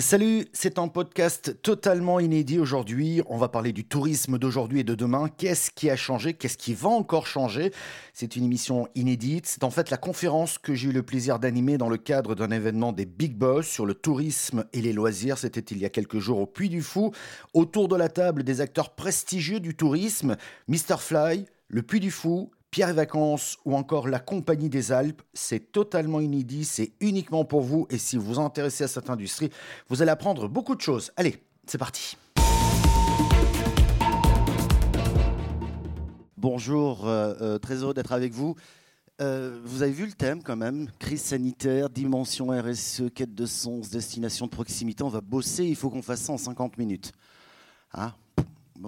Salut, c'est un podcast totalement inédit aujourd'hui. On va parler du tourisme d'aujourd'hui et de demain. Qu'est-ce qui a changé? Qu'est-ce qui va encore changer? C'est une émission inédite. C'est en fait la conférence que j'ai eu le plaisir d'animer dans le cadre d'un événement des Big Boss sur le tourisme et les loisirs. C'était il y a quelques jours au Puy du Fou. Autour de la table, des acteurs prestigieux du tourisme, Mr. Fly, le Puy du Fou, Pierre et Vacances ou encore la Compagnie des Alpes, c'est totalement inédit, c'est uniquement pour vous et si vous vous intéressez à cette industrie, vous allez apprendre beaucoup de choses. Allez, c'est parti. Bonjour, euh, euh, très heureux d'être avec vous. Euh, vous avez vu le thème quand même, crise sanitaire, dimension RSE, quête de sens, destination de proximité. On va bosser, il faut qu'on fasse ça en 50 minutes. Hein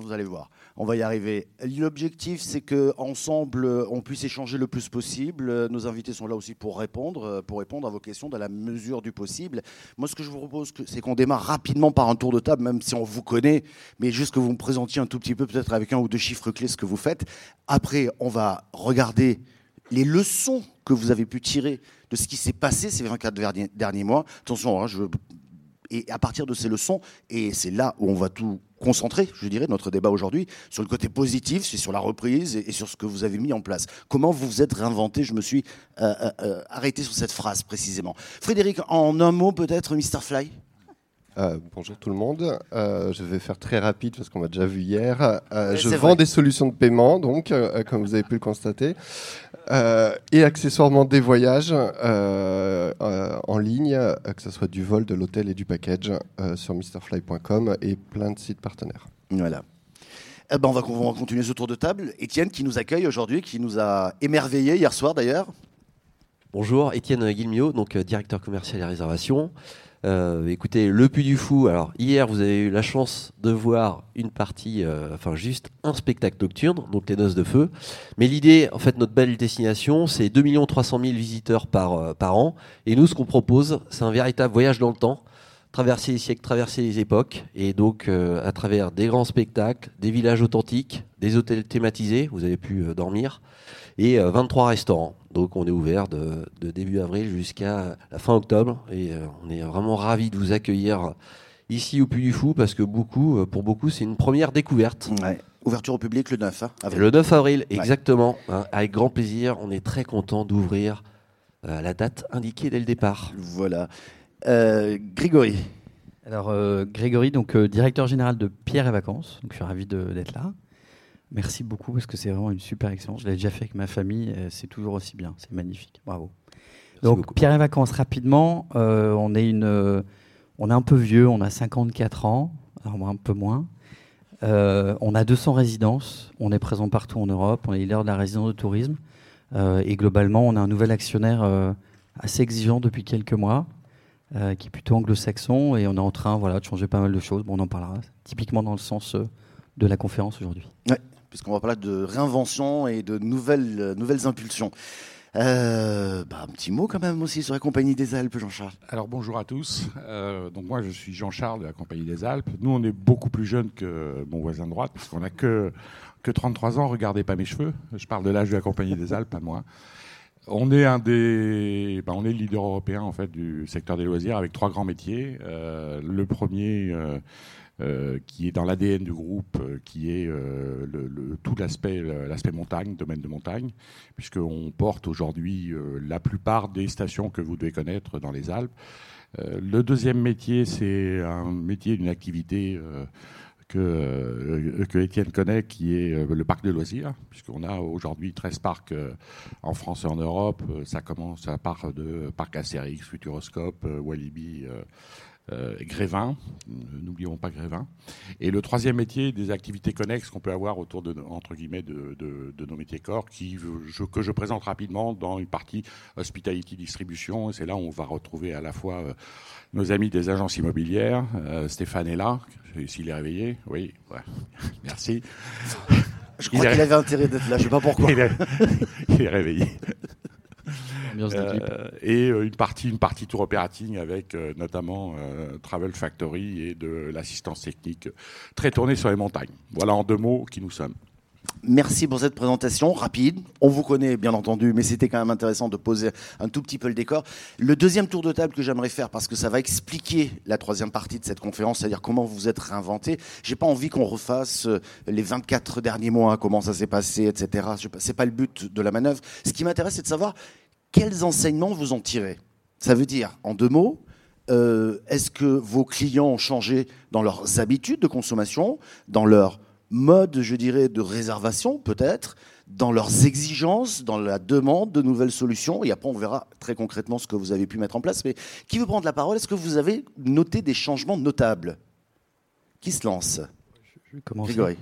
vous allez voir, on va y arriver. L'objectif, c'est qu'ensemble, on puisse échanger le plus possible. Nos invités sont là aussi pour répondre, pour répondre à vos questions dans la mesure du possible. Moi, ce que je vous propose, c'est qu'on démarre rapidement par un tour de table, même si on vous connaît, mais juste que vous me présentiez un tout petit peu, peut-être avec un ou deux chiffres clés, ce que vous faites. Après, on va regarder les leçons que vous avez pu tirer de ce qui s'est passé ces 24 derniers mois. Attention, hein, je et à partir de ces leçons, et c'est là où on va tout concentrer, je dirais, notre débat aujourd'hui, sur le côté positif, c'est sur la reprise et, sur ce que vous avez mis en place. Comment vous vous êtes réinventé Je me suis euh, euh, euh, arrêté sur cette phrase précisément. Frédéric, en un mot peut-être, Mr. Fly? Euh, bonjour tout le monde. Euh, je vais faire très rapide parce qu'on m'a déjà vu hier. Euh, je vends des solutions de paiement, donc, comme vous avez pu le constater, et accessoirement des voyages en ligne, que ce soit du vol, de l'hôtel et du package sur mrfly.com et plein de sites partenaires. Voilà. Eh ben on, va, on va continuer ce tour de table. Étienne qui nous accueille aujourd'hui, qui nous a émerveillé hier soir d'ailleurs. Bonjour, Étienne Guilmio, donc directeur commercial et réservation. Euh, écoutez, le Puy du Fou. Alors hier, vous avez eu la chance de voir une partie, euh, enfin juste un spectacle nocturne, donc les Noces de Feu. Mais l'idée, en fait, notre belle destination, c'est 2 300 000 visiteurs par, euh, par an. Et nous, ce qu'on propose, c'est un véritable voyage dans le temps traverser les siècles, traverser les époques, et donc à travers des grands spectacles, des villages authentiques, des hôtels thématisés, vous avez pu dormir, et 23 restaurants. Donc on est ouvert de, début avril jusqu'à la fin octobre et euh, on est vraiment ravis de vous accueillir ici au Puy du Fou parce que beaucoup, euh, pour beaucoup, c'est une première découverte. Ouverture au public le 9 hein, avril. Le 9 avril, exactement. Hein, avec grand plaisir, on est très content d'ouvrir euh, la date indiquée dès le départ. Voilà. Grégory. Alors Grégory, donc directeur général de Pierre et Vacances. Donc je suis ravi d'être là. Merci beaucoup parce que c'est vraiment une super expérience. Je l'ai déjà fait avec ma famille. C'est toujours aussi bien. C'est magnifique. Bravo. Donc Pierre et Vacances rapidement. Euh, on est une, euh, on est un peu vieux. On a 54 ans, alors un peu moins. Euh, on a 200 résidences. On est présent partout en Europe. On est leader de la résidence de tourisme. et globalement, on a un nouvel actionnaire assez exigeant depuis quelques mois, qui est plutôt anglo-saxon. Et on est en train, voilà, de changer pas mal de choses. Bon, on en parlera. Typiquement dans le sens de la conférence aujourd'hui. Ouais puisqu'on va parler de réinvention et de nouvelles, euh, nouvelles impulsions. Euh, bah, un petit mot quand même aussi sur la Compagnie des Alpes, Jean-Charles. Alors bonjour à tous. Euh, donc moi je suis Jean-Charles de la Compagnie des Alpes. Nous on est beaucoup plus jeunes que mon voisin de droite puisqu'on n'a que, que 33 ans. Regardez pas mes cheveux. Je parle de l'âge de la Compagnie des Alpes, pas moi. On est un des, bah, on est le leader européen en fait du secteur des loisirs avec trois grands métiers. le premier euh, qui est dans l'ADN du groupe, euh, qui est euh, tout l'aspect, l'aspect montagne, domaine de montagne, puisqu'on porte aujourd'hui la plupart des stations que vous devez connaître dans les Alpes. le deuxième métier, c'est un métier d'une activité que, que Étienne connaît, qui est le parc de loisirs, puisqu'on a aujourd'hui 13 parcs en France et en Europe. Ça commence à part de Parc Astérix, Futuroscope, Walibi, euh, Grévin, euh, n'oublions pas Grévin. Et le troisième métier, des activités connexes qu'on peut avoir autour de, entre guillemets, de, nos métiers corps, qui, que je présente rapidement dans une partie hospitality distribution. Et c'est là où on va retrouver à la fois euh, nos amis des agences immobilières. Stéphane est là, s'il est réveillé. Oui, merci. Je crois qu'il avait intérêt d'être là, je ne sais pas pourquoi. il est réveillé. Euh, et euh, une partie, tour operating avec euh, notamment Travel Factory et de l'assistance technique très tournée sur les montagnes. Voilà en deux mots qui nous sommes. Merci pour cette présentation rapide. On vous connaît bien entendu, mais c'était quand même intéressant de poser un tout petit peu le décor. Le deuxième tour de table que j'aimerais faire, parce que ça va expliquer la troisième partie de cette conférence, c'est-à-dire comment vous êtes réinventé. J'ai pas envie qu'on refasse euh, les 24 derniers mois, comment ça s'est passé, etc. C'est pas le but de la manœuvre. Ce qui m'intéresse, c'est de savoir quels enseignements vous en tirez. Ça veut dire, en deux mots, euh, est-ce que vos clients ont changé dans leurs habitudes de consommation, dans leur mode, je dirais, de réservation peut-être, dans leurs exigences, dans la demande de nouvelles solutions. Et après, on verra très concrètement ce que vous avez pu mettre en place. Mais qui veut prendre la parole? Est-ce que vous avez noté des changements notables? Qui se lance? Je vais commencer. Grégory.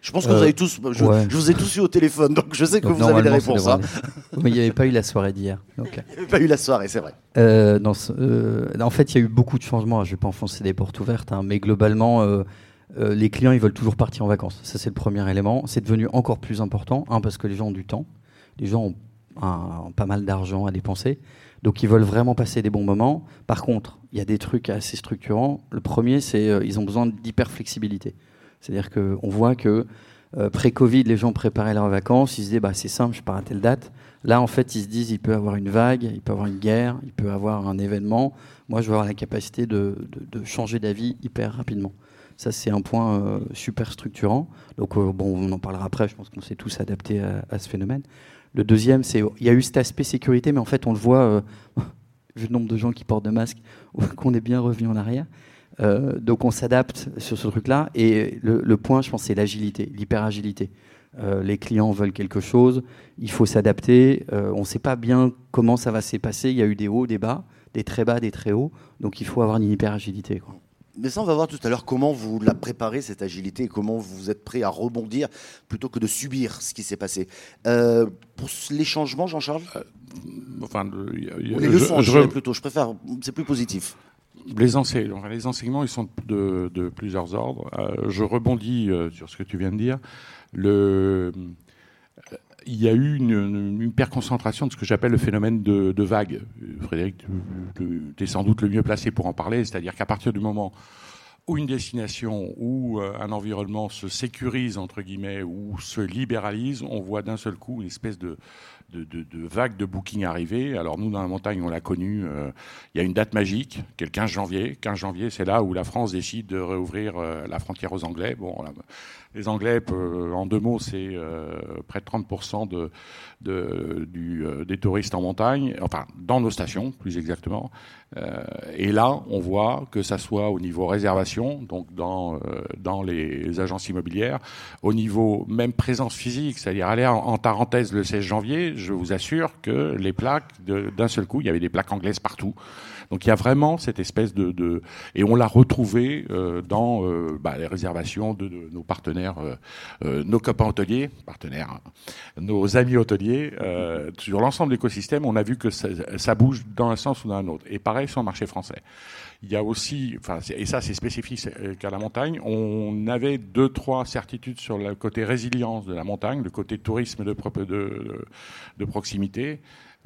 Je pense que vous avez tous. Je, vous ai tous eu au téléphone, donc je sais que vous avez des réponses. Hein. Mais il n'y avait pas eu la soirée d'hier. Il n'y avait pas eu la soirée, c'est vrai. Euh, euh, en fait, il y a eu beaucoup de changements. Je ne vais pas enfoncer des portes ouvertes, hein, mais globalement, euh, euh, les clients, ils veulent toujours partir en vacances. Ça, c'est le premier élément. C'est devenu encore plus important, un, parce que les gens ont du temps. Les gens ont, pas mal d'argent à dépenser. Donc, ils veulent vraiment passer des bons moments. Par contre, il y a des trucs assez structurants. Le premier, c'est qu'ils ils ont besoin d'hyper flexibilité. C'est-à-dire qu'on voit que euh, pré-Covid, les gens préparaient leurs vacances. Ils se disaient, bah, c'est simple, je pars à telle date. Là, en fait, ils se disent, il peut y avoir une vague, il peut y avoir une guerre, il peut y avoir un événement. Moi, je veux avoir la capacité de changer d'avis hyper rapidement. Ça, c'est un point euh, super structurant. Donc, euh, bon, on en parlera après. Je pense qu'on s'est tous adaptés à, ce phénomène. Le deuxième, c'est il y a eu cet aspect sécurité, mais en fait, on le voit, euh, vu le nombre de gens qui portent de masques, qu'on est bien revenu en arrière. donc, on s'adapte sur ce truc-là. Et le, point, je pense, c'est l'agilité, l'hyper-agilité. les clients veulent quelque chose, il faut s'adapter. on ne sait pas bien comment ça va se passer. Il y a eu des hauts, des bas, des très bas, des très hauts. Donc, il faut avoir une hyper-agilité. Mais ça, on va voir tout à l'heure comment vous la préparez, cette agilité, et comment vous êtes prêt à rebondir plutôt que de subir ce qui s'est passé. Euh, pour les changements, Jean-Charles euh, Enfin, les leçons, je, plutôt, je préfère, c'est plus positif. Les, enseignements, les enseignements, ils sont de, plusieurs ordres. Euh, je rebondis sur ce que tu viens de dire. Le, il y a eu une, hyperconcentration de ce que j'appelle le phénomène de, vague. Frédéric, tu es sans doute le mieux placé pour en parler, c'est-à-dire qu'à partir du moment où une destination ou euh, un environnement se sécurise, entre guillemets, ou se libéralise, on voit d'un seul coup une espèce de, de, vague de booking arriver. Alors nous, dans la montagne, on l'a connu, euh, il y a une date magique, qui est le 15 janvier. 15 janvier, c'est là où la France décide de réouvrir euh, la frontière aux Anglais. Bon, les Anglais, euh, en deux mots, c'est près de 30% de, des touristes en montagne, enfin dans nos stations plus exactement. et là, on voit que ça soit au niveau réservation, donc dans, dans les agences immobilières, au niveau même présence physique, c'est-à-dire aller en, en Tarentaise le 16 janvier, je vous assure que les plaques, d'un seul coup, il y avait des plaques anglaises partout. Donc il y a vraiment cette espèce de, et on l'a retrouvé euh, dans euh, bah, les réservations de, nos partenaires, euh, nos copains hôteliers, partenaires, hein, nos amis hôteliers, sur l'ensemble de l'écosystème, on a vu que ça, bouge dans un sens ou dans un autre. Et pareil sur le marché français. Il y a aussi, enfin, et ça c'est spécifique qu'à la montagne, on avait deux, trois certitudes sur le côté résilience de la montagne, le côté tourisme de, proximité.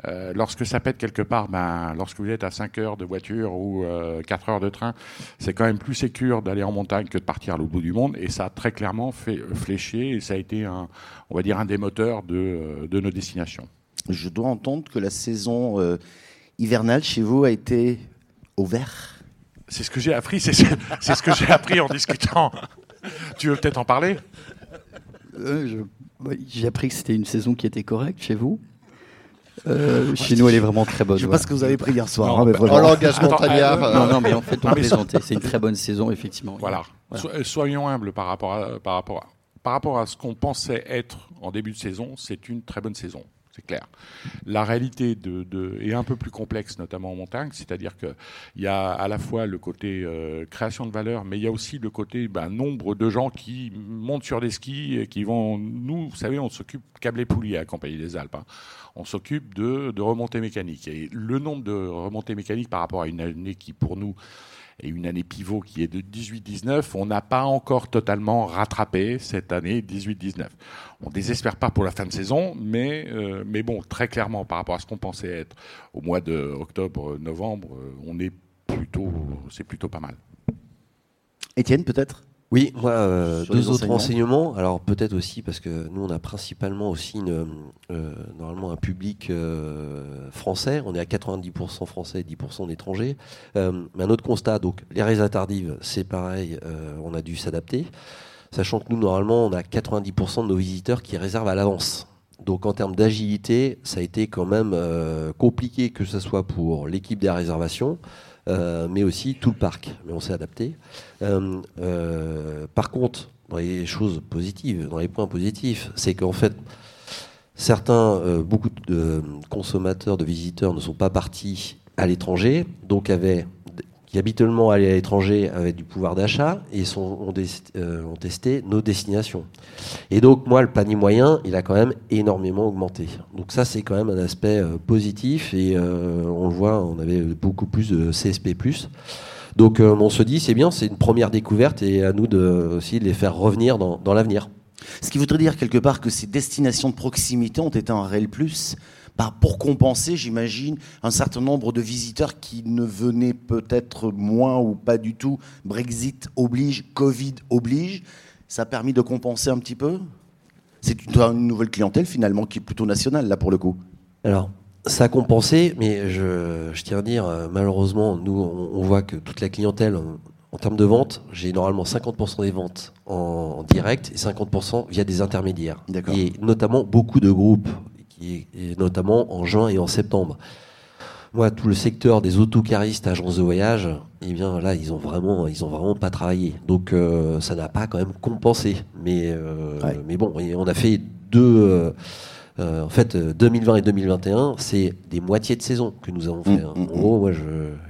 Euh, lorsque ça pète quelque part, ben, lorsque vous êtes à 5 heures de voiture ou 4 euh, heures de train, c'est quand même plus sécur d'aller en montagne que de partir à l'autre bout du monde. Et ça a très clairement fait flécher et ça a été, un, on va dire, un des moteurs euh, de nos destinations. Je dois entendre que la saison hivernale chez vous a été au vert. C'est ce que j'ai appris, c'est ce que j'ai appris en discutant. tu veux peut-être en parler? J'ai appris que c'était une saison qui était correcte chez vous. Euh, chez nous, elle est vraiment très bonne. Je sais pas ce que vous avez pris hier soir. Non, hein, mais langage montagnard. Euh, non, non, mais en fait, on plaisantait. C'est une très bonne saison, effectivement. Voilà. Soyons humbles par rapport à, par rapport à, par rapport à ce qu'on pensait être en début de saison. C'est une très bonne saison c'est clair. La réalité est un peu plus complexe, notamment en montagne, c'est-à-dire qu'il y a à la fois le côté euh, création de valeur, mais il y a aussi le côté ben, nombre de gens qui montent sur des skis et qui vont. Nous, vous savez, on s'occupe câblé poulier à Compagnie des Alpes. Hein. On s'occupe de remontées mécaniques. Et le nombre de remontées mécaniques par rapport à une année qui, pour nous, et une année pivot qui est de 18-19, on n'a pas encore totalement rattrapé cette année 18-19. On désespère pas pour la fin de saison, mais, euh, mais bon, très clairement, par rapport à ce qu'on pensait être au mois de octobre-novembre, euh, on est plutôt, c'est plutôt pas mal. Étienne, peut-être? Oui, moi, euh, deux autres enseignements. Alors peut-être aussi parce que nous, on a principalement aussi une, euh, normalement un public euh, français. On est à 90% français et 10% d'étrangers. mais un autre constat, donc les réserves tardives, c'est pareil, on a dû s'adapter. Sachant que nous, normalement, on a 90% de nos visiteurs qui réservent à l'avance. Donc en termes d'agilité, ça a été quand même compliqué que ce soit pour l'équipe des réservations, mais aussi tout le parc. Mais on s'est adapté. Euh, euh, par contre, dans les choses positives, dans les points positifs, c'est qu'en fait, certains, beaucoup de consommateurs, de visiteurs ne sont pas partis à l'étranger, donc avaient habituellement allaient à l'étranger avec du pouvoir d'achat et euh, ont, testé nos destinations. Et donc, moi, le panier moyen, il a quand même énormément augmenté. Donc ça, c'est quand même un aspect euh, positif et euh, on le voit, on avait beaucoup plus de CSP+. Donc on se dit, c'est bien, c'est une première découverte et à nous de, aussi de les faire revenir dans, dans l'avenir. Ce qui voudrait dire quelque part que ces destinations de proximité ont été un réel plus pour compenser, j'imagine, un certain nombre de visiteurs qui ne venaient peut-être moins ou pas du tout. Brexit oblige, Covid oblige. Ça a permis de compenser un petit peu? C'est une, nouvelle clientèle finalement qui est plutôt nationale là pour le coup. Alors, ça a compensé, mais je, tiens à dire, euh, malheureusement, nous, on, voit que toute la clientèle, en, termes de vente, j'ai normalement 50% des ventes en, direct et 50% via des intermédiaires. Et notamment beaucoup de groupes et notamment en juin et en septembre. Moi, tout le secteur des autocaristes, agences de voyage, eh bien là, ils ont vraiment, ils ont vraiment pas travaillé. Donc, euh, ça n'a pas quand même compensé. Mais, euh, mais bon, on a fait deux. Euh, en fait, 2020 et 2021, c'est des moitiés de saison que nous avons fait. Hein. mmh, en gros, moi,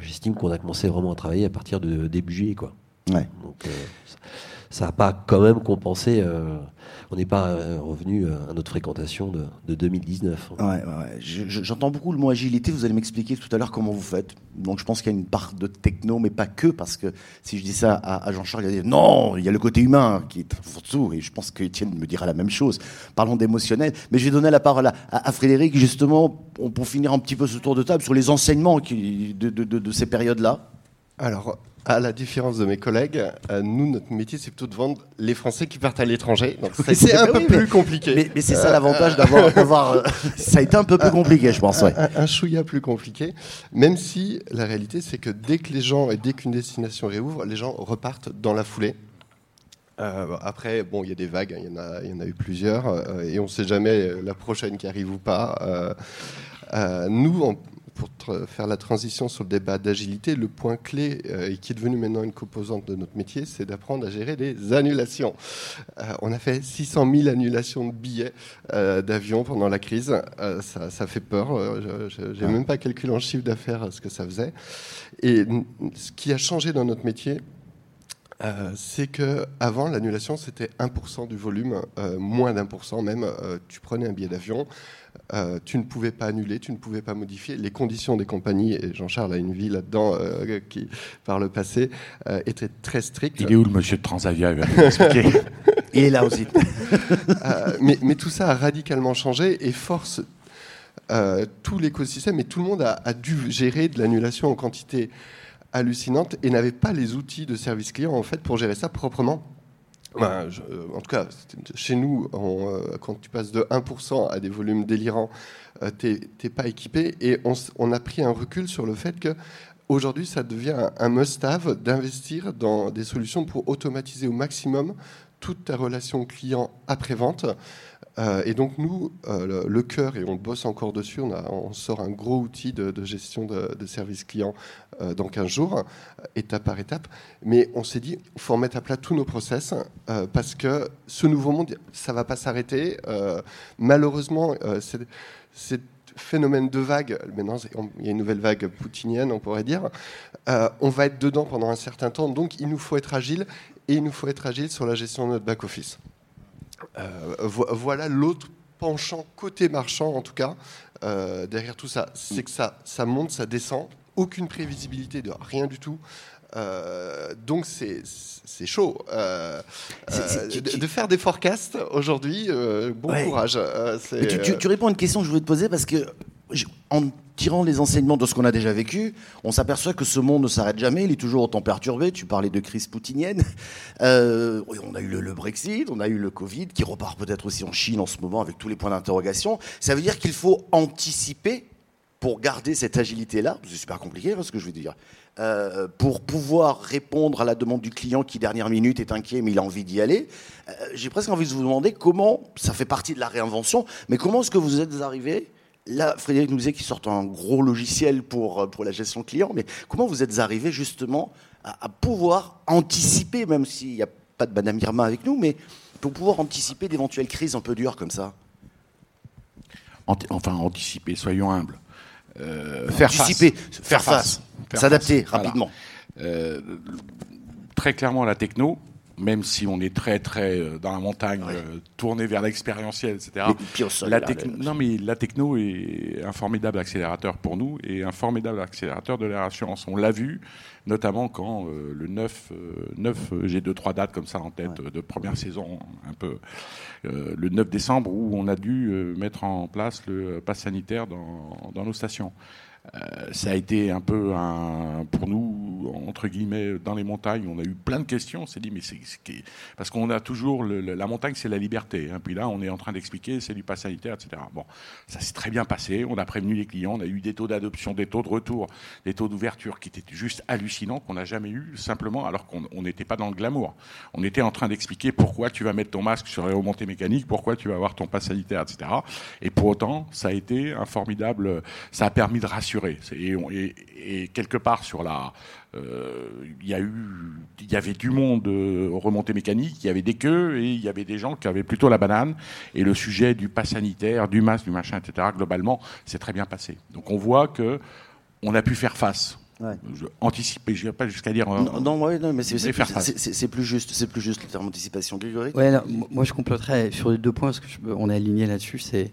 j'estime qu'on a commencé vraiment à travailler à partir de début juillet, quoi. Ouais. Donc, ça n'a pas quand même compensé on n'est pas euh, revenu à notre fréquentation de, 2019. Ouais, J'entends beaucoup le mot agilité. Vous allez m'expliquer tout à l'heure comment vous faites. Donc je pense qu'il y a une part de techno, mais pas que, parce que si je dis ça à, Jean-Charles, il va dire non, il y a le côté humain qui est tout. Et je pense que me dira la même chose. Parlons d'émotionnel. Mais je vais donner la parole à, Frédéric, justement, pour finir un petit peu ce tour de table sur les enseignements de ces périodes-là. Alors, à la différence de mes collègues, euh, nous, notre métier, c'est plutôt de vendre les Français qui partent à l'étranger. Donc c'est un peu plus compliqué. Mais, c'est ça l'avantage d'avoir. Euh, ça a été un peu plus compliqué, je pense. Un, un, chouïa plus compliqué. Même si la réalité, c'est que dès que les gens et dès qu'une destination réouvre, les gens repartent dans la foulée. Euh, après, bon, il y a des vagues, hein, il y, en a, y en a eu plusieurs, et on ne sait jamais la prochaine qui arrive ou pas. nous, on, pour faire la transition sur le débat d'agilité, le point clé, euh, et qui est devenu maintenant une composante de notre métier, c'est d'apprendre à gérer des annulations. Euh, on a fait 600 000 annulations de billets euh, d'avion pendant la crise. Ça, fait peur. Je n'ai même pas calculé en chiffre d'affaires ce que ça faisait. Et ce qui a changé dans notre métier, c'est que avant l'annulation c'était 1% du volume, moins d'un pour cent même. tu prenais un billet d'avion, euh, tu ne pouvais pas annuler, tu ne pouvais pas modifier. Les conditions des compagnies, et Jean-Charles a une vie là-dedans euh, qui, par le passé, euh, étaient très strictes. Il est où le monsieur de Transavia? Il est là aussi. mais, tout ça a radicalement changé et force tout l'écosystème et tout le monde a, a dû gérer de l'annulation en quantité hallucinante et n'avait pas les outils de service client en fait pour gérer ça proprement euh, en tout cas, chez nous, euh, quand tu passes de 1% à des volumes délirants, euh, tu n'es pas équipé. Et on, a pris un recul sur le fait que aujourd'hui, ça devient un must-have d'investir dans des solutions pour automatiser au maximum toute ta relation client après-vente. Euh, et donc nous, euh, le, cœur, et on bosse encore dessus, on, sort un gros outil de, gestion de, service client euh, dans 15 jours, étape par étape. Mais on s'est dit, il faut remettre à plat tous nos process, parce que ce nouveau monde, ça ne va pas s'arrêter. malheureusement, c'est phénomène de vague, maintenant il y a une nouvelle vague poutinienne, on pourrait dire, on va être dedans pendant un certain temps, donc il nous faut être agile, et il nous faut être agile sur la gestion de notre back-office. Euh, voilà l'autre penchant côté marchand, en tout cas, euh, derrière tout ça. C'est que ça, ça monte, ça descend, aucune prévisibilité de rien du tout. Euh, donc c'est chaud. de, faire des forecasts aujourd'hui, bon courage. Tu, tu, réponds à une question que je voulais te poser parce que en tirant les enseignements de ce qu'on a déjà vécu, on s'aperçoit que ce monde ne s'arrête jamais, il est toujours autant perturbé. Tu parlais de crise poutinienne. Euh, on a eu le, Brexit, on a eu le Covid, qui repart peut-être aussi en Chine en ce moment avec tous les points d'interrogation. Ça veut dire qu'il faut anticiper pour garder cette agilité-là. C'est super compliqué, hein, ce que je veux dire. Euh, pour pouvoir répondre à la demande du client qui, dernière minute, est inquiet, mais il a envie d'y aller. Euh, j'ai presque envie de vous demander comment, ça fait partie de la réinvention, mais comment est-ce que vous êtes arrivé Là, Frédéric nous disait qu'il sort un gros logiciel pour, euh, pour la gestion client, mais comment vous êtes arrivé justement à, pouvoir anticiper, même s'il n'y a pas de Madame Irma avec nous, mais pour pouvoir anticiper d'éventuelles crises un peu dures comme ça? Enfin, anticiper, soyons humbles. faire anticiper, face. faire face. S'adapter rapidement. Euh, très clairement, la techno, même si on est très très euh, dans la montagne, euh, tourné vers l'expérientiel, etc. la Non, mais la techno est un formidable accélérateur pour nous et un formidable accélérateur de la rassurance. On l'a vu, notamment quand le 9, 9 j'ai deux trois dates comme ça en tête de première saison, un peu le 9 décembre où on a dû mettre en place le pass sanitaire dans, dans nos stations. Euh, ça a été un peu un, pour nous, entre guillemets, dans les montagnes, on a eu plein de questions. On s'est dit, mais c'est. Parce qu'on a toujours. la montagne, c'est la liberté. Hein. Puis là, on est en train d'expliquer, c'est du pass sanitaire, etc. Bon, ça s'est très bien passé. On a prévenu les clients. On a eu des taux d'adoption, des taux de retour, des taux d'ouverture qui étaient juste hallucinants, qu'on n'a jamais eu, simplement alors qu'on n'était pas dans le glamour. On était en train d'expliquer pourquoi tu vas mettre ton masque sur les remontées mécaniques, pourquoi tu vas avoir ton pass sanitaire, etc. Et pour autant, ça a été un formidable. Ça a permis de rassurer et, quelque part sur la, euh, il y a eu, il y avait du monde euh, remonté mécanique, il y avait des queues et il y avait des gens qui avaient plutôt la banane. Et le sujet du pass sanitaire, du masque, du machin, etc. Globalement, c'est très bien passé. Donc on voit que on a pu faire face. anticiper, je ne vais pas jusqu'à dire. Non, non, mais c'est plus juste, c'est plus juste le terme anticipation, Grégory. Ouais, moi je compléterais sur les deux points parce que on est aligné là-dessus. C'est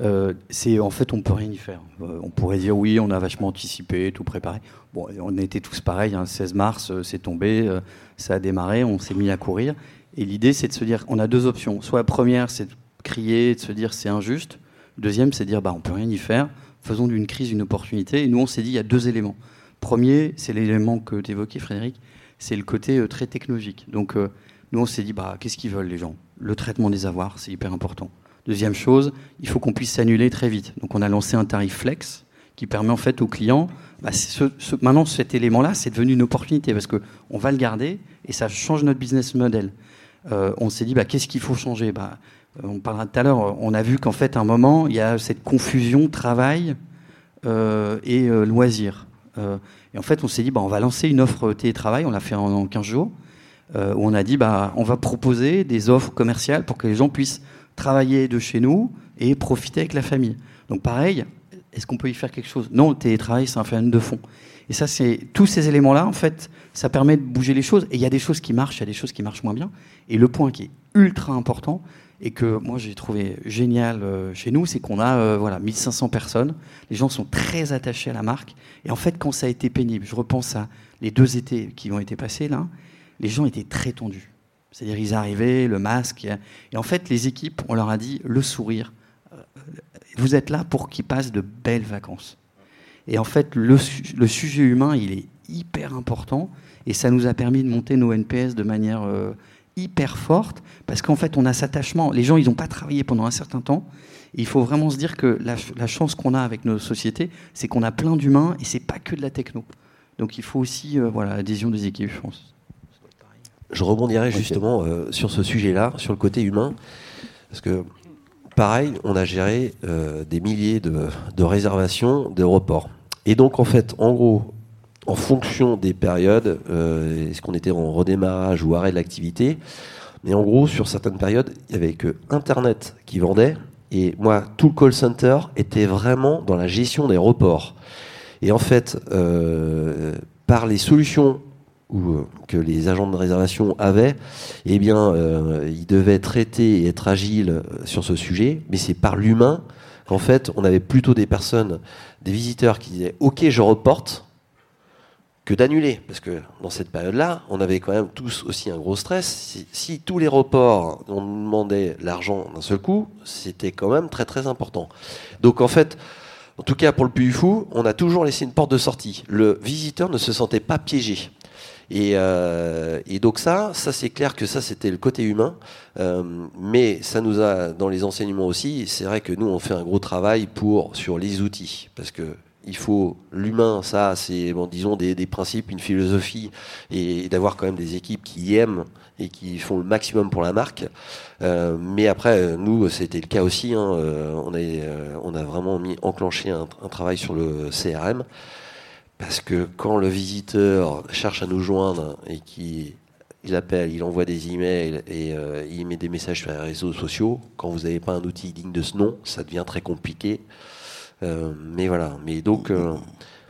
euh, c'est en fait on peut rien y faire. Euh, on pourrait dire oui, on a vachement anticipé, tout préparé. Bon, on était tous pareils. 16 hein, mars, euh, c'est tombé, ça a démarré, on s'est mis à courir. Et l'idée, c'est de se dire, on a deux options. Soit la première, c'est de crier, de se dire c'est injuste. Deuxième, c'est de dire bah on peut rien y faire. Faisons d'une crise une opportunité. Et nous, on s'est dit il y a deux éléments. Premier, c'est l'élément que tu évoquais, Frédéric, c'est le côté très technologique. Donc nous, on s'est dit bah qu'est-ce qu'ils veulent les gens? Le traitement des avoirs, c'est hyper important. Deuxième chose, il faut qu'on puisse s'annuler très vite. Donc on a lancé un tarif flex qui permet en fait aux clients, bah, maintenant cet élément-là, c'est devenu une opportunité parce qu'on va le garder et ça change notre business model. Euh, on s'est dit, bah, qu'est-ce qu'il faut changer? Bah, euh, On parlera tout à l'heure, on a vu qu'en fait, à un moment, il y a cette confusion travail euh, et loisir. et en fait, on s'est dit, bah, on va lancer une offre télétravail, on l'a fait en, en 15 jours, où on a dit, bah, on va proposer des offres commerciales pour que les gens puissent travailler de chez nous et profiter avec la famille. Donc pareil, est-ce qu'on peut y faire quelque chose? Non, le télétravail, c'est un phénomène de fond. Et ça, c'est tous ces éléments-là, en fait, ça permet de bouger les choses. Et il y a des choses qui marchent, il y a des choses qui marchent moins bien. Et le point qui est ultra important et que moi j'ai trouvé génial euh, chez nous, c'est qu'on a euh, voilà 1500 personnes. Les gens sont très attachés à la marque. Et en fait, quand ça a été pénible, je repense à les deux étés qui ont été passés là, les gens étaient très tendus. C'est-à-dire, ils arrivaient, le masque. Et en fait, les équipes, on leur a dit le sourire. Euh, vous êtes là pour qu'ils passent de belles vacances. Et en fait, le, sujet humain, il est hyper important. Et ça nous a permis de monter nos NPS de manière euh, hyper forte. Parce qu'en fait, on a cet attachement. Les gens, ils n'ont pas travaillé pendant un certain temps. il faut vraiment se dire que la, chance qu'on a avec nos sociétés, c'est qu'on a plein d'humains et c'est pas que de la techno. Donc il faut aussi euh, voilà, l'adhésion des équipes, je pense je rebondirai justement euh, sur ce sujet-là, sur le côté humain, parce que pareil, on a géré euh, des milliers de, réservations d'aéroports. Et donc en fait, en gros, en fonction des périodes, euh, est-ce qu'on était en redémarrage ou arrêt de l'activité, mais en gros, sur certaines périodes, il n'y avait que Internet qui vendait, et moi, tout le call center était vraiment dans la gestion d'aéroports. Et en fait, par les solutions euh, que les agents de réservation avaient, eh bien, euh, ils devaient traiter et être agiles sur ce sujet, mais c'est par l'humain qu'en fait, on avait plutôt des personnes, des visiteurs qui disaient OK, je reporte, que d'annuler. Parce que dans cette période-là, on avait quand même tous aussi un gros stress. Si, tous les reports, on demandait l'argent d'un seul coup, c'était quand même très très important. Donc en fait, En tout cas, pour le Puy Fou, on a toujours laissé une porte de sortie. Le visiteur ne se sentait pas piégé. Et, euh, et, donc ça, ça c'est clair que ça c'était le côté humain, euh, mais ça nous a dans les enseignements aussi. C'est vrai que nous on fait un gros travail pour sur les outils parce que il faut l'humain, ça c'est bon, disons des, des, principes, une philosophie et, d'avoir quand même des équipes qui aiment et qui font le maximum pour la marque. Euh, mais après, nous, c'était le cas aussi. Hein, on, a, on a vraiment mis enclenché un, un travail sur le CRM. Parce que quand le visiteur cherche à nous joindre et qu'il il appelle, il envoie des emails et euh, il met des messages sur les réseaux sociaux, quand vous n'avez pas un outil digne de ce nom, ça devient très compliqué. Euh, mais voilà. Mais donc, euh,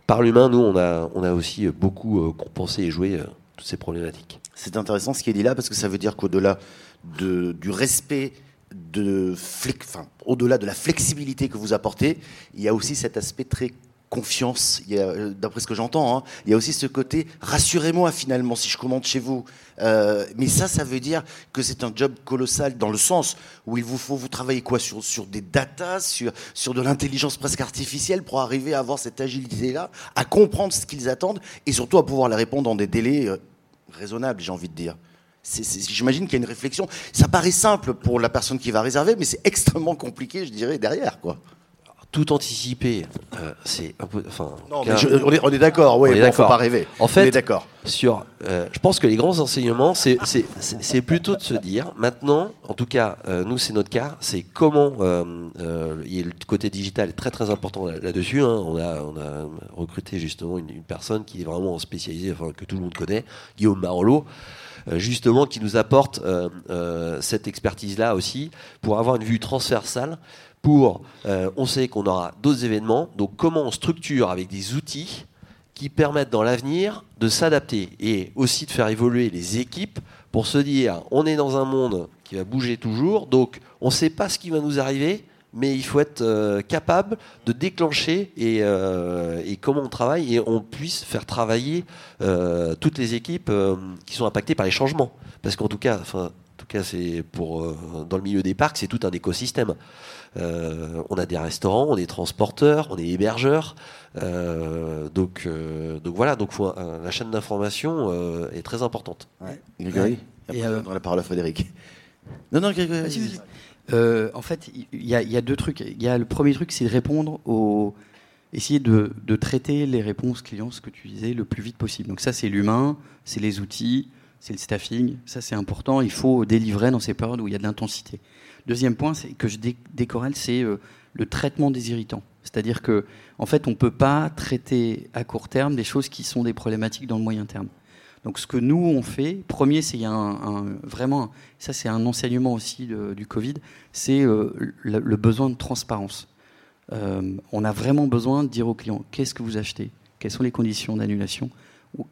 par l'humain, nous, on a, aussi beaucoup compensé et joué toutes ces problématiques. C'est intéressant ce qui est dit là parce que ça veut dire qu'au-delà de, du respect de au-delà de la flexibilité que vous apportez, il y a aussi cet aspect très confiance, euh, d'après ce que j'entends, hein, il y a aussi ce côté rassurez-moi finalement si je commande chez vous. Euh, mais ça, ça veut dire que c'est un job colossal dans le sens où il vous faut vous travailler quoi sur, sur des datas, sur, sur de l'intelligence presque artificielle pour arriver à avoir cette agilité-là, à comprendre ce qu'ils attendent et surtout à pouvoir les répondre dans des délais euh, raisonnables, j'ai envie de dire. J'imagine qu'il y a une réflexion. Ça paraît simple pour la personne qui va réserver, mais c'est extrêmement compliqué, je dirais, derrière. quoi tout anticiper, euh, c'est un peu. Enfin, on, est, on est d'accord, oui, bon, faut pas rêver. En fait, d'accord. Sur, euh, je pense que les grands enseignements, c'est plutôt de se dire, maintenant, en tout cas, euh, nous, c'est notre cas, c'est comment. il y a le côté digital est très très important là-dessus. Hein. On, a, on a recruté justement une, une, personne qui est vraiment spécialisée, enfin, que tout le monde connaît, Guillaume Marolo justement qui nous apporte cette expertise-là aussi pour avoir une vue transversale pour, euh, on sait qu'on aura d'autres événements, donc comment on structure avec des outils qui permettent dans l'avenir de s'adapter et aussi de faire évoluer les équipes pour se dire, on est dans un monde qui va bouger toujours, donc on ne sait pas ce qui va nous arriver, mais il faut être euh, capable de déclencher et, euh, et, comment on travaille et on puisse faire travailler toutes les équipes qui sont impactées par les changements. Parce qu'en tout cas, enfin, en tout cas, c'est pour dans le milieu des parcs, c'est tout un écosystème. Euh, on a des restaurants, on est transporteurs, on est hébergeurs. Euh, donc, euh, donc voilà, donc la chaîne d'information est très importante. Ouais. Grégory, et dans la parole à Frédéric. Non, non, Grégory. en fait, il y, a deux trucs. Il y a le premier truc, c'est de répondre aux essayer de, de, traiter les réponses clients, ce que tu disais, le plus vite possible. Donc ça, c'est l'humain, c'est les outils, c'est le staffing. Ça, c'est important. Il faut délivrer dans ces périodes où il y a de l'intensité. Deuxième point que je décorelle, c'est euh, le traitement des irritants. C'est-à-dire que, en fait, on ne peut pas traiter à court terme des choses qui sont des problématiques dans le moyen terme. Donc, ce que nous on fait, premier, c'est vraiment, ça c'est un enseignement aussi du Covid, c'est euh, le, besoin de transparence. Euh, on a vraiment besoin de dire aux clients qu'est-ce que vous achetez, quelles sont les conditions d'annulation,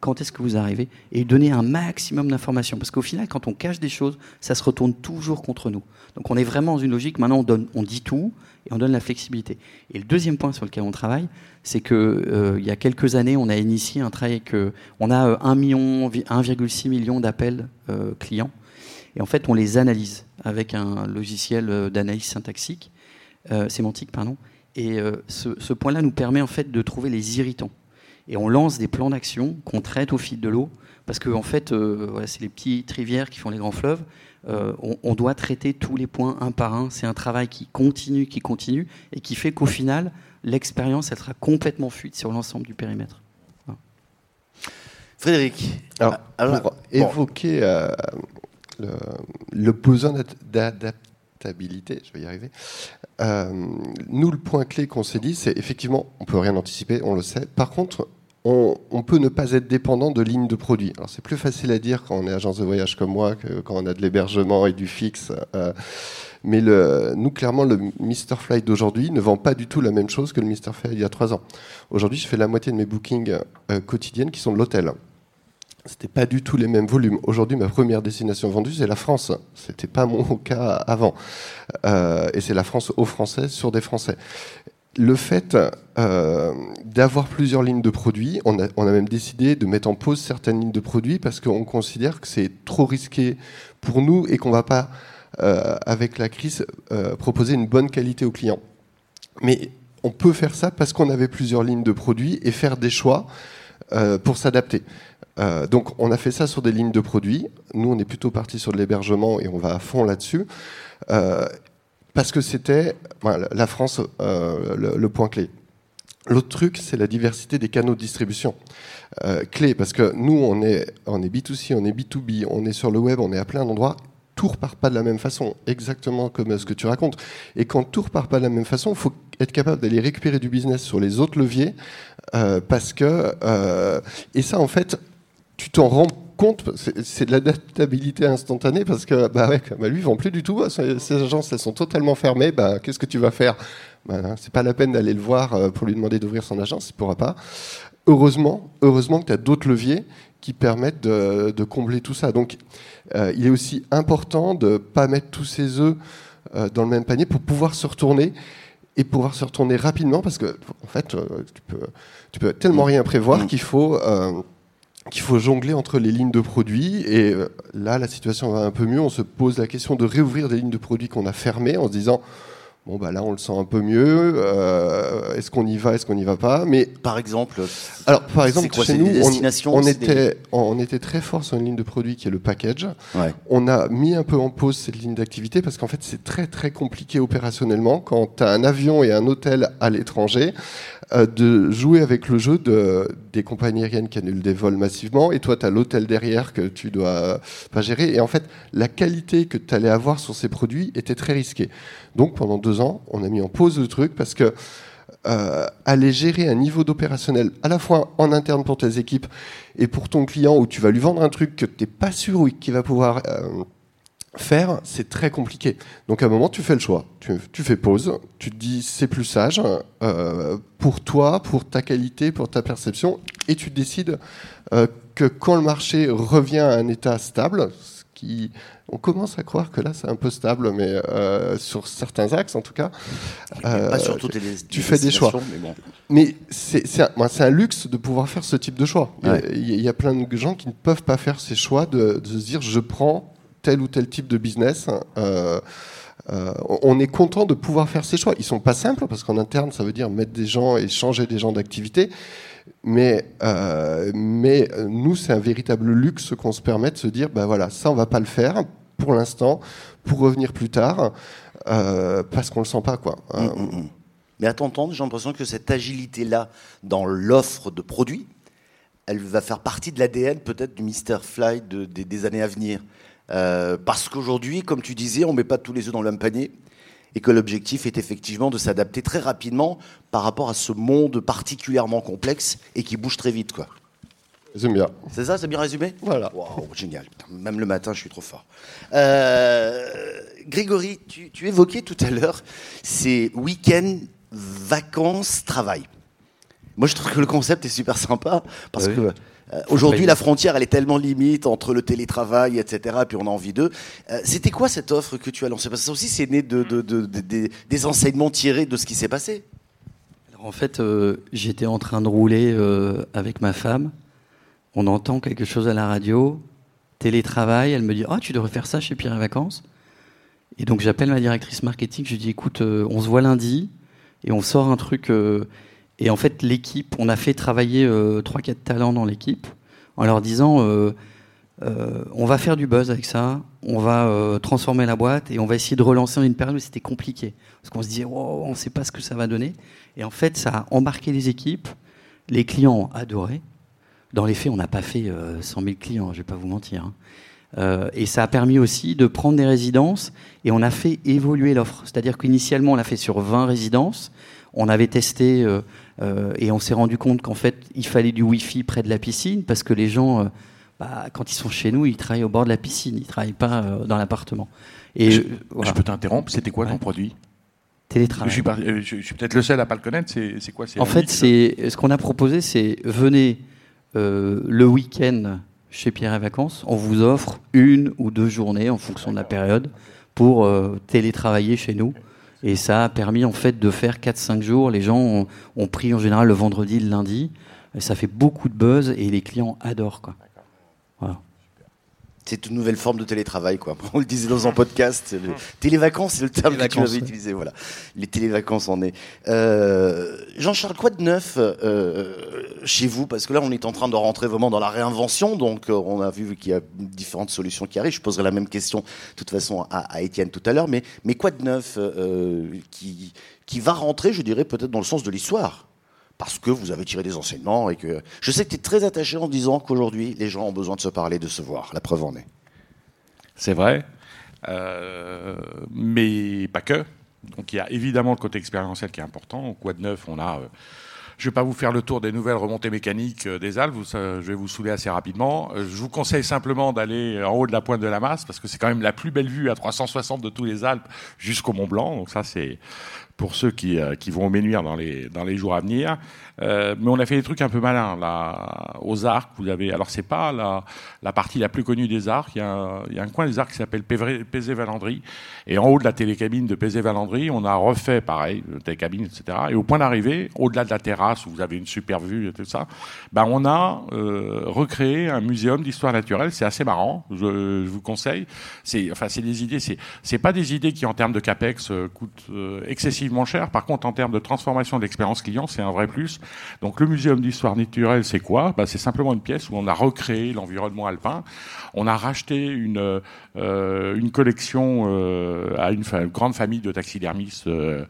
quand est-ce que vous arrivez, et donner un maximum d'informations. Parce qu'au final, quand on cache des choses, ça se retourne toujours contre nous. Donc on est vraiment dans une logique, maintenant on, donne, on dit tout, et on donne la flexibilité. Et le deuxième point sur lequel on travaille, c'est qu'il euh, y a quelques années, on a initié un travail que on a 1,6 euh, million, 1,6 million d'appels euh, clients, et en fait on les analyse avec un logiciel d'analyse syntaxique, sémantique, pardon. Et ce, ce point-là nous permet en fait de trouver les irritants et on lance des plans d'action qu'on traite au fil de l'eau, parce que en fait, euh, c'est les petites rivières qui font les grands fleuves. Euh, on, doit traiter tous les points un par un. C'est un travail qui continue, qui continue, et qui fait qu'au final, l'expérience, elle sera complètement fuite sur l'ensemble du périmètre. Frédéric, alors, pour évoquer euh, le, le, besoin d'adaptabilité, je vais y arriver. nous, le point clé qu'on s'est dit, c'est effectivement, on peut rien anticiper, on le sait. Par contre, on, peut ne pas être dépendant de lignes de produits. Alors c'est plus facile à dire quand on est agence de voyage comme moi que quand on a de l'hébergement et du fixe. Euh, mais nous, clairement, le Mr. Flight d'aujourd'hui ne vend pas du tout la même chose que le Mr. Flight il y a trois ans. Aujourd'hui, je fais la moitié de mes bookings euh, quotidiennes qui sont de l'hôtel. C'était pas du tout les mêmes volumes. Aujourd'hui, ma première destination vendue, c'est la France. C'était pas mon cas avant. Euh, et c'est la France aux Français sur des Français le fait euh, d'avoir plusieurs lignes de produits, on a, même décidé de mettre en pause certaines lignes de produits parce qu'on considère que c'est trop risqué pour nous et qu'on ne va pas, euh, avec la crise, euh, proposer une bonne qualité aux clients. Mais on peut faire ça parce qu'on avait plusieurs lignes de produits et faire des choix pour s'adapter. donc on a fait ça sur des lignes de produits. Nous, on est plutôt parti sur de l'hébergement et on va à fond là-dessus. Parce que c'était la France le, point clé. L'autre truc, c'est la diversité des canaux de distribution. Euh, clé, parce que nous, on est, on est B2C, on est B2B, on est sur le web, on est à plein d'endroits. Tout repart pas de la même façon, exactement comme ce que tu racontes. Et quand tout repart pas de la même façon, il faut être capable d'aller récupérer du business sur les autres leviers, euh, parce que euh, et ça, en fait, tu t'en rends compte, c'est de l'adaptabilité instantanée parce que bah ouais, bah lui, il vend plus du tout. Ces agences, elles sont totalement fermées. Bah, qu'est-ce que tu vas faire? Bah, C'est pas la peine d'aller le voir pour lui demander d'ouvrir son agence, il pourra pas heureusement, heureusement que tu as d'autres leviers qui permettent de, combler tout ça. Donc, euh, il est aussi important de ne pas mettre tous ses œufs euh, dans le même panier pour pouvoir se retourner et pouvoir se retourner rapidement parce que, en fait, euh, tu, peux, tu peux tellement rien prévoir qu'il faut, qu'il faut jongler entre les lignes de produits. Et là, la situation va un peu mieux. On se pose la question de réouvrir des lignes de produits qu'on a fermées en se disant Bon, bah là, on le sent un peu mieux. Euh, est-ce qu'on y va, est-ce qu'on n'y va pas? Mais par exemple, alors par exemple, chez nous, on, était, on était très fort sur une ligne de produit qui est le package. On a mis un peu en pause cette ligne d'activité parce qu'en fait, c'est très très compliqué opérationnellement quand tu as un avion et un hôtel à l'étranger. Euh, de jouer avec le jeu de, des compagnies aériennes qui annulent des vols massivement, et toi, tu as l'hôtel derrière que tu dois pas gérer. Et en fait, la qualité que tu allais avoir sur ces produits était très risquée. Donc, pendant deux ans, on a mis en pause le truc parce que euh, aller gérer un niveau d'opérationnel à la fois en interne pour tes équipes et pour ton client où tu vas lui vendre un truc que tu n'es pas sûr qu'il va pouvoir euh, faire, c'est très compliqué. Donc à un moment, tu fais le choix. Tu, fais pause, tu te dis c'est plus sage euh, pour toi, pour ta qualité, pour ta perception, et tu décides euh, que quand le marché revient à un état stable, ce qui, on commence à croire que là c'est un peu stable, mais euh, sur certains axes en tout cas, pas sur toutes les, tu fais des choix. Mais, c'est un, un, luxe de pouvoir faire ce type de choix. Il, y a, plein de gens qui ne peuvent pas faire ces choix de, de se dire je prends tel ou tel type de business. Euh, euh, on est content de pouvoir faire ces choix. Ils sont pas simples parce qu'en interne, ça veut dire mettre des gens et changer des gens d'activité. Mais, euh, mais nous, c'est un véritable luxe qu'on se permet de se dire, ben voilà, ça, on va pas le faire pour l'instant, pour revenir plus tard, parce qu'on le sent pas, quoi. Hum, hum, hum. Mais à t'entendre, j'ai l'impression que cette agilité-là dans l'offre de produits, elle va faire partie de l'ADN peut-être du Mr. Fly des années à venir. Euh, parce qu'aujourd'hui, comme tu disais, on ne met pas tous les œufs dans le même panier et que l'objectif est effectivement de s'adapter très rapidement par rapport à ce monde particulièrement complexe et qui bouge très vite. Quoi. J'aime bien. C'est ça, c'est bien résumé? Voilà. génial. Même le matin, je suis trop fort. Euh, Grégory, tu, évoquais tout à l'heure ces week-ends, vacances, travail. Moi, je trouve que le concept est super sympa parce que euh, aujourd'hui, la frontière, elle est tellement limite entre le télétravail, etc., puis on a envie d'eux. Euh, c'était quoi cette offre que tu as lancée? Parce que ça aussi, c'est né de, des enseignements tirés de ce qui s'est passé. Alors, en fait, euh, j'étais en train de rouler avec ma femme. On entend quelque chose à la radio, télétravail. Elle me dit Ah, tu devrais faire ça chez Pierre et Vacances. Et donc, j'appelle ma directrice marketing. Je lui dis Écoute, on se voit lundi et on sort un truc et en fait, l'équipe, on a fait travailler euh, 3-4 talents dans l'équipe en leur disant euh, euh, on va faire du buzz avec ça, on va transformer la boîte et on va essayer de relancer une période où c'était compliqué. Parce qu'on se disait on ne sait pas ce que ça va donner. Et en fait, ça a embarqué les équipes, les clients ont adoré. Dans les faits, on n'a pas fait 100 000 clients, je ne vais pas vous mentir. Hein. et ça a permis aussi de prendre des résidences et on a fait évoluer l'offre. C'est-à-dire qu'initialement, on l'a fait sur 20 résidences. On avait testé et on s'est rendu compte qu'en fait, il fallait du Wi-Fi près de la piscine parce que les gens, euh, bah, quand ils sont chez nous, ils travaillent au bord de la piscine, ils ne travaillent pas euh, dans l'appartement. Et je, peux t'interrompre C'était quoi ton produit? Télétravail. Je suis, peut-être le seul à pas le connaître. C'est quoi En fait, c'est ce qu'on a proposé, c'est venez le week-end chez Pierre et Vacances. On vous offre une ou deux journées en fonction de la période pour télétravailler chez nous. Et ça a permis en fait de faire 4-5 jours. Les gens ont, pris en général le vendredi, le lundi. Ça fait beaucoup de buzz et les clients adorent. Quoi. Voilà. C'est une nouvelle forme de télétravail, quoi. On le disait dans un podcast. Le... Télévacances, c'est le terme que tu avais utilisé. Voilà. Les télévacances en est. Euh, Jean-Charles, quoi de neuf euh, chez vous? Parce que là, on est en train de rentrer vraiment dans la réinvention. Donc, euh, on a vu qu'il y a différentes solutions qui arrivent. Je poserai la même question, de toute façon, à, à Étienne tout à l'heure. Mais, mais quoi de neuf qui, qui va rentrer, je dirais, peut-être dans le sens de l'histoire? Parce que vous avez tiré des enseignements et que je sais que tu es très attaché en disant qu'aujourd'hui les gens ont besoin de se parler, de se voir. La preuve en est. C'est vrai, euh, mais pas que. Donc il y a évidemment le côté expérientiel qui est important. Quoi de neuf On a euh, je ne vais pas vous faire le tour des nouvelles remontées mécaniques euh, des Alpes, je vais vous saouler assez rapidement. Je vous conseille simplement d'aller en haut de la pointe de la masse, parce que c'est quand même la plus belle vue à 360 de tous les Alpes jusqu'au Mont Blanc. Donc ça, c'est pour ceux qui, qui vont m'énuire dans les, dans les jours à venir. Euh, mais on a fait des trucs un peu malins là, aux arcs. Vous avez, alors c'est pas la, la, partie la plus connue des arcs. Il y a, il y a un coin des arcs qui s'appelle Pézé-Valandry. Et en haut de la télécabine de Pézé-Valandry, on a refait pareil, télécabine, etc. Et au point d'arrivée, au-delà de la terrasse où vous avez une super vue et tout ça, ben on a euh, recréé un muséum d'histoire naturelle. C'est assez marrant. Je, je vous conseille. C'est, enfin, c'est des idées. C'est, pas des idées qui en termes de capex euh, coûtent euh, excessivement cher. Par contre, en termes de transformation d'expérience client, c'est un vrai plus. Donc le muséum d'histoire naturelle, c'est quoi? Bah, C'est simplement une pièce où on a recréé l'environnement alpin. On a racheté une, euh, une collection euh, à une, grande famille de taxidermistes, euh,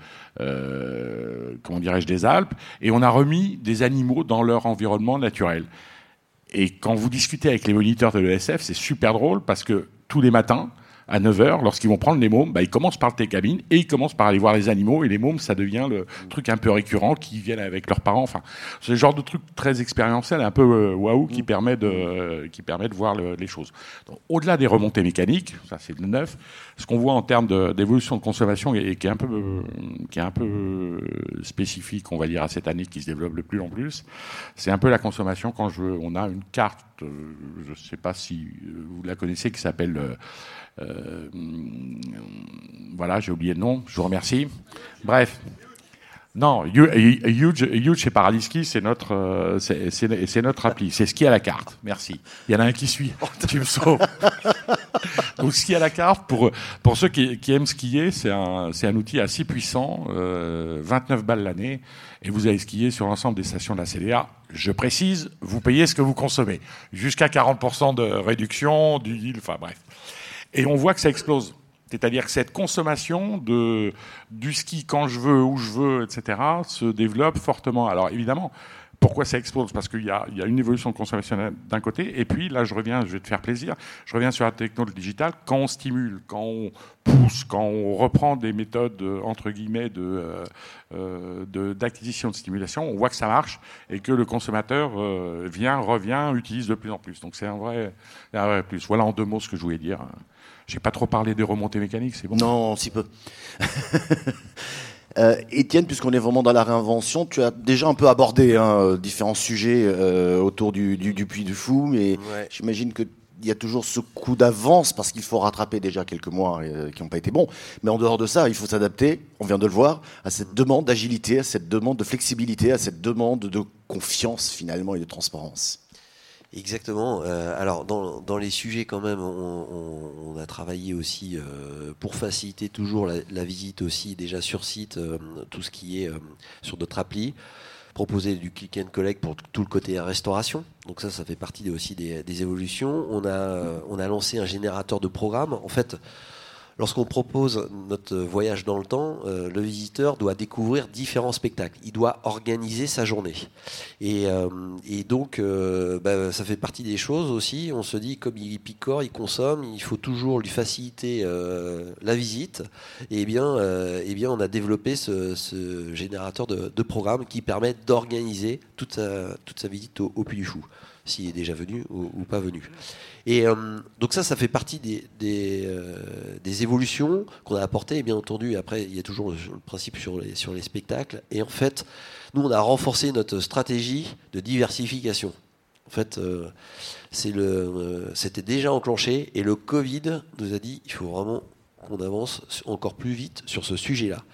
comment dirais-je, des Alpes, et on a remis des animaux dans leur environnement naturel. Et quand vous discutez avec les moniteurs de l'ESF, c'est super drôle parce que tous les matins, à 9h, lorsqu'ils vont prendre les mômes, bah, ils commencent par le cabine et ils commencent par aller voir les animaux. Et les mômes, ça devient le truc un peu récurrent qui viennent avec leurs parents. Enfin, c'est le genre de truc très expérientiel, un peu euh, waouh, qui, permet de, qui permet de voir les choses. Au-delà des remontées mécaniques, ça c'est le neuf, ce qu'on voit en termes d'évolution de, consommation et, qui, est un peu, qui est un peu spécifique, on va dire, à cette année qui se développe de plus en plus, c'est un peu la consommation quand je, on a une carte, euh, je ne sais pas si vous la connaissez, qui s'appelle euh, voilà, j'ai oublié le nom, je vous remercie. Bref. Non, Huge, huge chez Paradiski, c'est notre, euh, c'est notre appli. C'est ski à la carte. Merci. Il y en a un qui suit. tu me sauves. Donc ski à la carte, pour, pour ceux qui, qui aiment skier, c'est un, un outil assez puissant, euh, 29 balles l'année, et vous allez skier sur l'ensemble des stations de la CDA. Je précise, vous payez ce que vous consommez. Jusqu'à 40% de réduction, du enfin bref. Et on voit que ça explose. C'est-à-dire que cette consommation de, du ski quand je veux, où je veux, etc., se développe fortement. Alors évidemment, pourquoi ça explose? Parce qu'il y, a, une évolution de consommation d'un côté, et puis là, je reviens, je vais te faire plaisir, je reviens sur la technologie digitale. Quand on stimule, quand on pousse, quand on reprend des méthodes entre guillemets de euh, d'acquisition de, stimulation, on voit que ça marche et que le consommateur euh, vient, revient, utilise de plus en plus. Donc c'est un vrai, un vrai plus. Voilà en deux mots ce que je voulais dire. J'ai pas trop parlé des remontées mécaniques, c'est bon? Non, si peu. Euh, Étienne, puisqu'on est vraiment dans la réinvention, tu as déjà un peu abordé hein, différents sujets euh, autour du, du, Puy du Fou, mais j'imagine qu'il y a toujours ce coup d'avance parce qu'il faut rattraper déjà quelques mois euh, qui n'ont pas été bons. Mais en dehors de ça, il faut s'adapter, on vient de le voir, à cette demande d'agilité, à cette demande de flexibilité, à cette demande de confiance finalement et de transparence. Exactement. Euh, alors dans, dans, les sujets quand même, on, on, a travaillé aussi euh, pour faciliter toujours la, la, visite aussi déjà sur site, euh, tout ce qui est euh, sur notre appli, proposer du click and collect pour tout le côté restauration. Donc ça, ça fait partie aussi des, des évolutions. On a, on a lancé un générateur de programmes. En fait, Lorsqu'on propose notre voyage dans le temps, euh, le visiteur doit découvrir différents spectacles. Il doit organiser sa journée. Et, euh, donc, euh, bah, ça fait partie des choses aussi. On se dit, comme il picore, il consomme, il faut toujours lui faciliter la visite. Et eh bien, eh bien, on a développé ce, générateur de, programmes qui permet d'organiser toute sa, visite au, au Puy du Fou s'il est déjà venu ou, pas venu. Et euh, donc ça, ça fait partie des, euh, des, évolutions qu'on a apportées. Et bien entendu, après, il y a toujours le, principe sur les, sur les spectacles. Et en fait, nous, on a renforcé notre stratégie de diversification. En fait, euh, c'était déjà enclenché et le Covid nous a dit il faut vraiment qu'on avance encore plus vite sur ce sujet-là.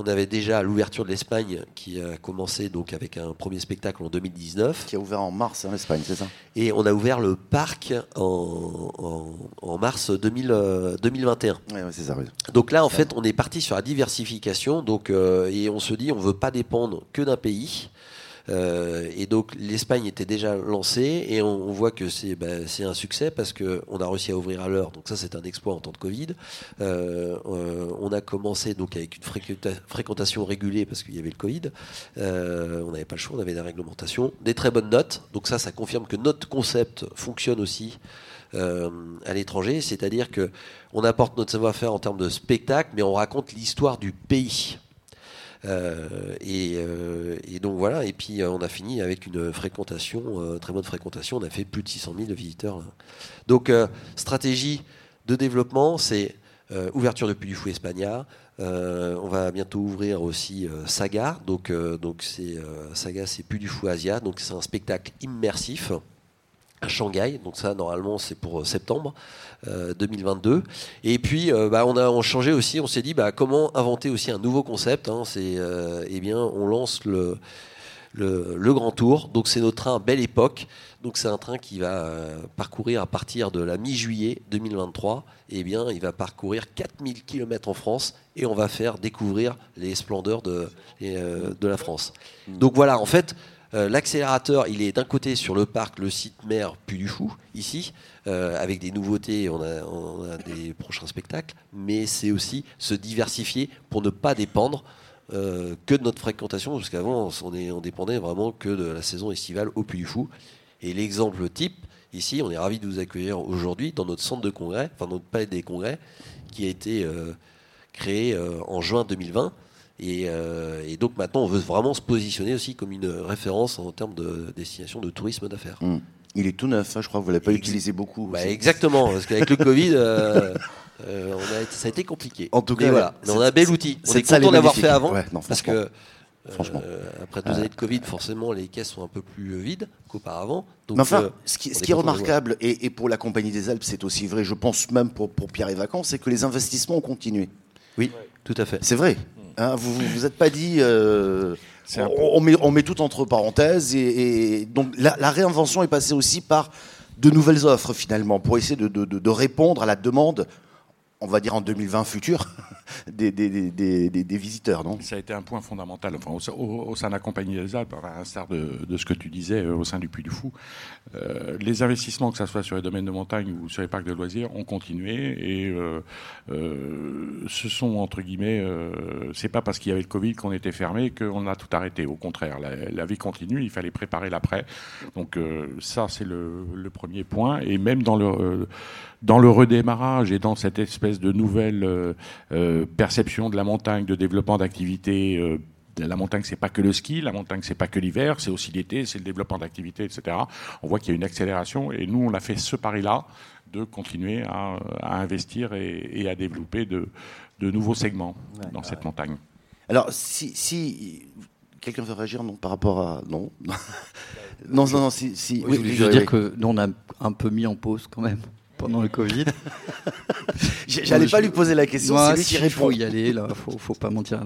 On avait déjà l'ouverture de l'Espagne qui a commencé donc avec un premier spectacle en 2019. Qui a ouvert en mars en Espagne, c'est ça? Et on a ouvert le parc en, mars 2021. Oui, c'est ça. Donc là, en fait, on est parti sur la diversification. Donc, et on se dit, on ne veut pas dépendre que d'un pays. Euh, et donc l'Espagne était déjà lancée et on, voit que bah, c'est un succès parce qu'on a réussi à ouvrir à l'heure. Donc ça c'est un exploit en temps de Covid. Euh, euh, on a commencé donc avec une fréquentation régulée parce qu'il y avait le Covid. on n'avait pas le choix, on avait des réglementations, des très bonnes notes. Donc ça, ça confirme que notre concept fonctionne aussi. à l'étranger, c'est-à-dire que on apporte notre savoir-faire en termes de spectacle, mais on raconte l'histoire du pays. Euh, euh, et, donc voilà, et puis euh, on a fini avec une fréquentation, très bonne fréquentation, on a fait plus de 600 000 visiteurs. Donc stratégie de développement, c'est ouverture de Puy du Fou Espagna, on va bientôt ouvrir aussi Saga. Donc, donc c'est Saga, c'est Puy du Fou Asia. Donc c'est un spectacle immersif à Shanghai. Donc ça, normalement, c'est pour septembre 2022. Euh, Et puis, euh, bah, on a changé aussi. On s'est dit, bah, comment inventer aussi un nouveau concept hein. C'est, euh, eh bien, on lance le, le, Grand Tour. Donc c'est notre train Belle Époque. Donc c'est un train qui va parcourir à partir de la mi-juillet 2023. Et eh bien, il va parcourir 4000 km en France et on va faire découvrir les splendeurs de, de la France. Donc voilà, en fait, euh, l'accélérateur, il est d'un côté sur le parc, le site mère Puy du Fou, ici, euh, avec des nouveautés, on a, des prochains spectacles, mais c'est aussi se diversifier pour ne pas dépendre euh, que de notre fréquentation, parce qu'avant, on, dépendait vraiment que de la saison estivale au Puy du Fou. Et l'exemple type, ici, on est ravi de vous accueillir aujourd'hui dans notre centre de congrès, enfin notre palais des congrès, qui a été créé en juin 2020 euh, et, donc maintenant, on veut vraiment se positionner aussi comme une référence en termes de destination de tourisme d'affaires. Hmm. Il est tout neuf, hein, je crois que vous ne l'avez pas utilisé beaucoup. Bah, exactement, parce qu'avec le Covid, euh, euh, ça a été compliqué. En tout cas, voilà. on a un bel outil. On est content d'avoir fait avant, parce que franchement. après deux années de Covid, forcément, les caisses sont un peu plus vides qu'auparavant. Mais enfin, ce qui, est remarquable, et, pour la Compagnie des Alpes, c'est aussi vrai, je pense même pour, pour Pierre et Vacances, c'est que les investissements ont continué. Oui, tout à fait. C'est vrai. Hein, vous vous êtes pas dit. Euh, on, met, on, met, tout entre parenthèses et, donc la, réinvention est passée aussi par de nouvelles offres finalement pour essayer de, de répondre à la demande on va dire en 2020 futur, des, des, visiteurs, non? Ça a été un point fondamental enfin, au, sein de la Compagnie des Alpes, à l'instar de, de, ce que tu disais euh, au sein du Puy du Fou. Euh, les investissements, que ce soit sur les domaines de montagne ou sur les parcs de loisirs, ont continué et euh, ce sont, entre guillemets, c'est pas parce qu'il y avait le Covid qu'on était fermé qu'on a tout arrêté. Au contraire, la, vie continue, il fallait préparer l'après. Donc ça, c'est le, le, premier point. Et même dans le dans le redémarrage et dans cette espèce de nouvelle euh, euh, perception de la montagne, de développement d'activités. Euh, la montagne, c'est pas que le ski, la montagne, c'est pas que l'hiver, c'est aussi l'été, c'est le développement d'activités, etc. On voit qu'il y a une accélération et nous, on a fait ce pari-là de continuer à, investir et, à développer de, nouveaux segments dans cette montagne. Alors, si, quelqu'un veut réagir non par rapport à non non non non si, si... Oui, je veux dire que nous on a un peu mis en pause quand même pendant le Covid. J'allais pas lui poser la question. c'est lui faut y aller, là, faut, faut pas mentir.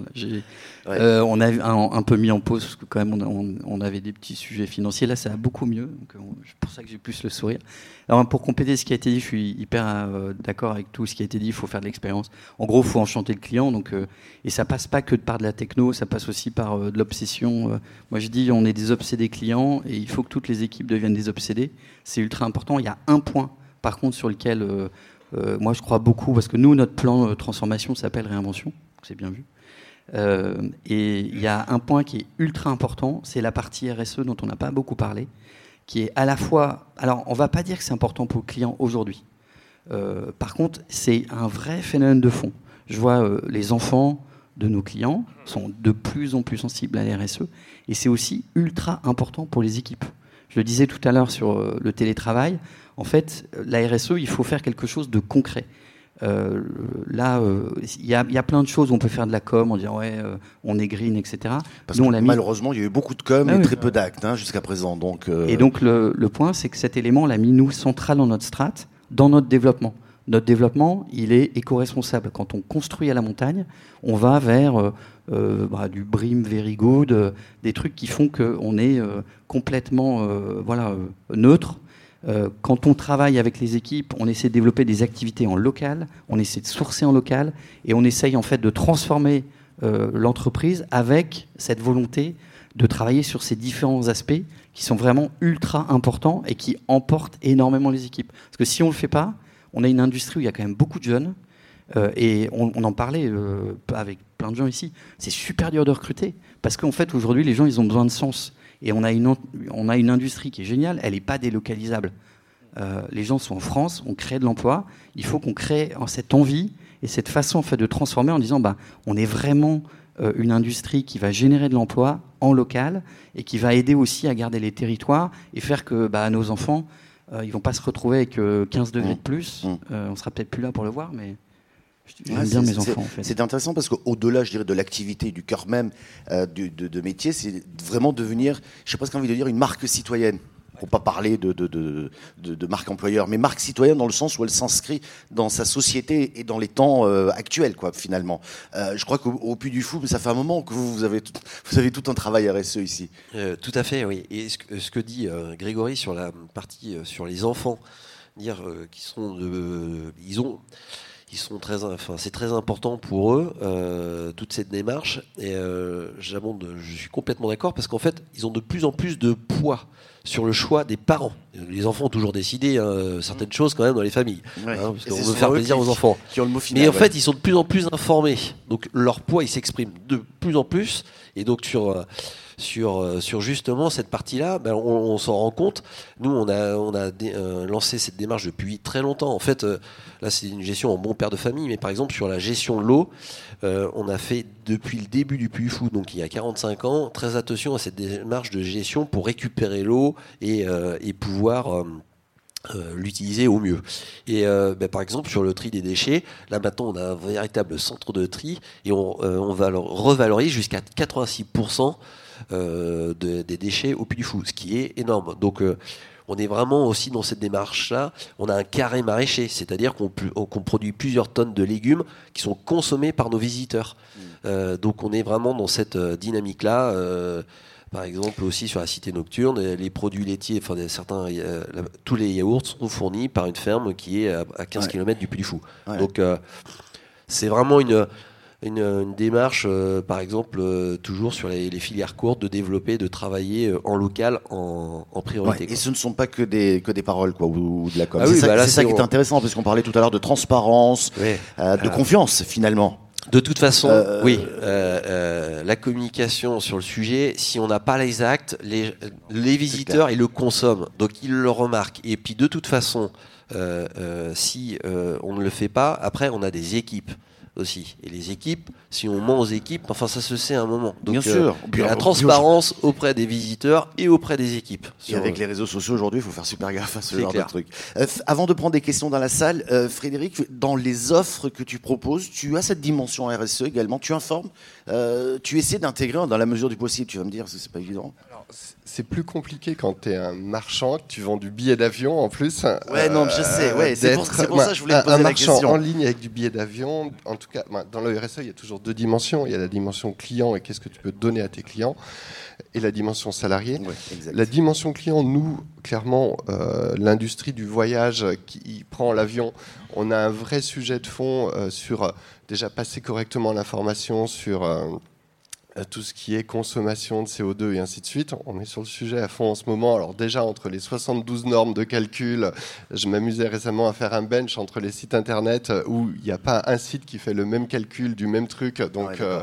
Euh, on a un, peu mis en pause parce que quand même on, avait des petits sujets financiers. Là, ça va beaucoup mieux. Euh, c'est pour ça que j'ai plus le sourire. Alors, pour compléter ce qui a été dit, je suis hyper euh, d'accord avec tout ce qui a été dit. Il faut faire de l'expérience. En gros, il faut enchanter le client. Donc, et ça passe pas que par de la techno, ça passe aussi par de l'obsession. moi, je dis, on est des obsédés clients et il faut que toutes les équipes deviennent des obsédés. C'est ultra important. Il y a un point par contre, sur lequel euh, euh, moi je crois beaucoup, parce que nous, notre plan de transformation s'appelle réinvention, c'est bien vu. Euh, et il y a un point qui est ultra important, c'est la partie RSE dont on n'a pas beaucoup parlé, qui est à la fois. Alors, on va pas dire que c'est important pour le client aujourd'hui. par contre, c'est un vrai phénomène de fond. Je vois les enfants de nos clients sont de plus en plus sensibles à la RSE, et c'est aussi ultra important pour les équipes. Je le disais tout à l'heure sur le télétravail en fait, la RSE, il faut faire quelque chose de concret. Euh, là, euh, il y, a plein de choses. On peut faire de la com en disant ouais, euh, on est green, etc. Parce que malheureusement, il y a eu beaucoup de com ah et très peu d'actes hein, jusqu'à présent. Donc, Et donc le, point, c'est que cet élément, on l'a mis nous central dans notre strat, dans notre développement. notre développement, il est éco-responsable. Quand on construit à la montagne, on va vers bah, du brim very good, des trucs qui font qu'on est complètement voilà, neutre. Quand on travaille avec les équipes, on essaie de développer des activités en local, on essaie de sourcer en local, et on essaye en fait de transformer l'entreprise avec cette volonté de travailler sur ces différents aspects qui sont vraiment ultra importants et qui emportent énormément les équipes. Parce que si on ne le fait pas, on a une industrie où il y a quand même beaucoup de jeunes. Euh, et on, en parlait euh, avec plein de gens ici. C'est super dur de recruter. Parce qu'en fait, aujourd'hui, les gens, ils ont besoin de sens. Et on a une, on a une industrie qui est géniale. Elle n'est pas délocalisable. Euh, les gens sont en France, on crée de l'emploi. Il faut qu'on crée cette envie et cette façon en fait, de transformer en disant bah, on est vraiment une industrie qui va générer de l'emploi en local et qui va aider aussi à garder les territoires et faire que bah, nos enfants, euh, ils vont pas se retrouver avec 15 euh, degrés de mmh. plus. Mmh. Euh, on sera peut-être plus là pour le voir, mais J'aime bien mes enfants. En fait. C'est intéressant parce qu'au-delà, je dirais, de l'activité du cœur même de, de, métier, c'est vraiment devenir, je sais pas ce qu'on envie de dire, une marque citoyenne pour pas parler de, de, marque employeur, mais marque citoyenne dans le sens où elle s'inscrit dans sa société et dans les temps euh, actuels, quoi, finalement. Euh, je crois qu'au Puy du Fou, ça fait un moment que vous, vous, avez, tout, vous avez tout un travail RSE ici. Euh, tout à fait, oui. Et ce que, ce que dit Grégory sur la partie sur les enfants, dire qu'ils sont ils ont ils sont très, enfin, c'est très important pour eux toute cette démarche. Et euh, je suis complètement d'accord parce qu'en fait, ils ont de plus en plus de poids sur le choix des parents. Les enfants ont toujours décidé hein, certaines mmh. choses quand même dans les familles, hein, parce qu'on veut faire plaisir aux enfants. Mais en fait, ils sont de plus en plus informés, donc leur poids il s'exprime de plus en plus, et donc sur euh, sur, euh, sur justement cette partie-là, ben, on, s'en rend compte. Nous, on a, on a euh, lancé cette démarche depuis très longtemps. En fait, là, c'est une gestion en bon père de famille, mais par exemple, sur la gestion de l'eau, on a fait depuis le début du Puy Fou, donc il y a 45 ans, très attention à cette démarche de gestion pour récupérer l'eau et, et pouvoir euh, l'utiliser au mieux. Et euh, ben, par exemple sur le tri des déchets, là maintenant on a un véritable centre de tri et on, euh, on va revaloriser jusqu'à 86% des déchets au Puy du Fou, ce qui est énorme. Donc on est vraiment aussi dans cette démarche-là. On a un carré maraîcher, c'est-à-dire qu'on produit plusieurs tonnes de légumes qui sont consommés par nos visiteurs. Mmh. donc on est vraiment dans cette dynamique-là par exemple, aussi sur la cité nocturne, les produits laitiers, enfin certains, tous les yaourts sont fournis par une ferme qui est à 15 km du Puy du Fou. Donc euh, c'est vraiment une, une, démarche, euh, par exemple, euh, toujours sur les, filières courtes, de développer, de travailler en local en, priorité. et ce ne sont pas que des, que des paroles quoi, ou, de la com. Ah c'est ça, bah qui est intéressant, parce qu'on parlait tout à l'heure de transparence, de confiance finalement. De toute façon, euh, oui, euh, euh, la communication sur le sujet, si on n'a pas les actes, les, les visiteurs, ils le consomment, donc ils le remarquent. Et puis de toute façon, si on ne le fait pas, après on a des équipes aussi. Et les équipes, si on ment aux équipes, enfin ça se sait à un moment. Donc, Bien sûr. la transparence auprès des visiteurs et auprès des équipes. Et avec les réseaux sociaux aujourd'hui, il faut faire super gaffe à ce genre de truc. avant de prendre des questions dans la salle, Frédéric, dans les offres que tu proposes, tu as cette dimension RSE également. Tu informes, tu essaies d'intégrer dans la mesure du possible. Tu vas me dire, c'est pas évident c'est plus compliqué quand tu es un marchand, que tu vends du billet d'avion en plus. Ouais, non, je sais, ouais, c'est pour, ça que je voulais poser un la marchand en ligne avec du billet d'avion, en tout cas, dans le RSE, il y a toujours deux dimensions. Il y a la dimension client et qu'est-ce que tu peux donner à tes clients, et la dimension salarié. la dimension client, nous, clairement, euh, l'industrie du voyage qui prend l'avion, on a un vrai sujet de fond euh, sur euh, déjà passer correctement l'information sur tout ce qui est consommation de CO2 et ainsi de suite. On est sur le sujet à fond en ce moment. Alors déjà, entre les 72 normes de calcul, je m'amusais récemment à faire un bench entre les sites Internet où il n'y a pas un site qui fait le même calcul du même truc. Donc... Euh,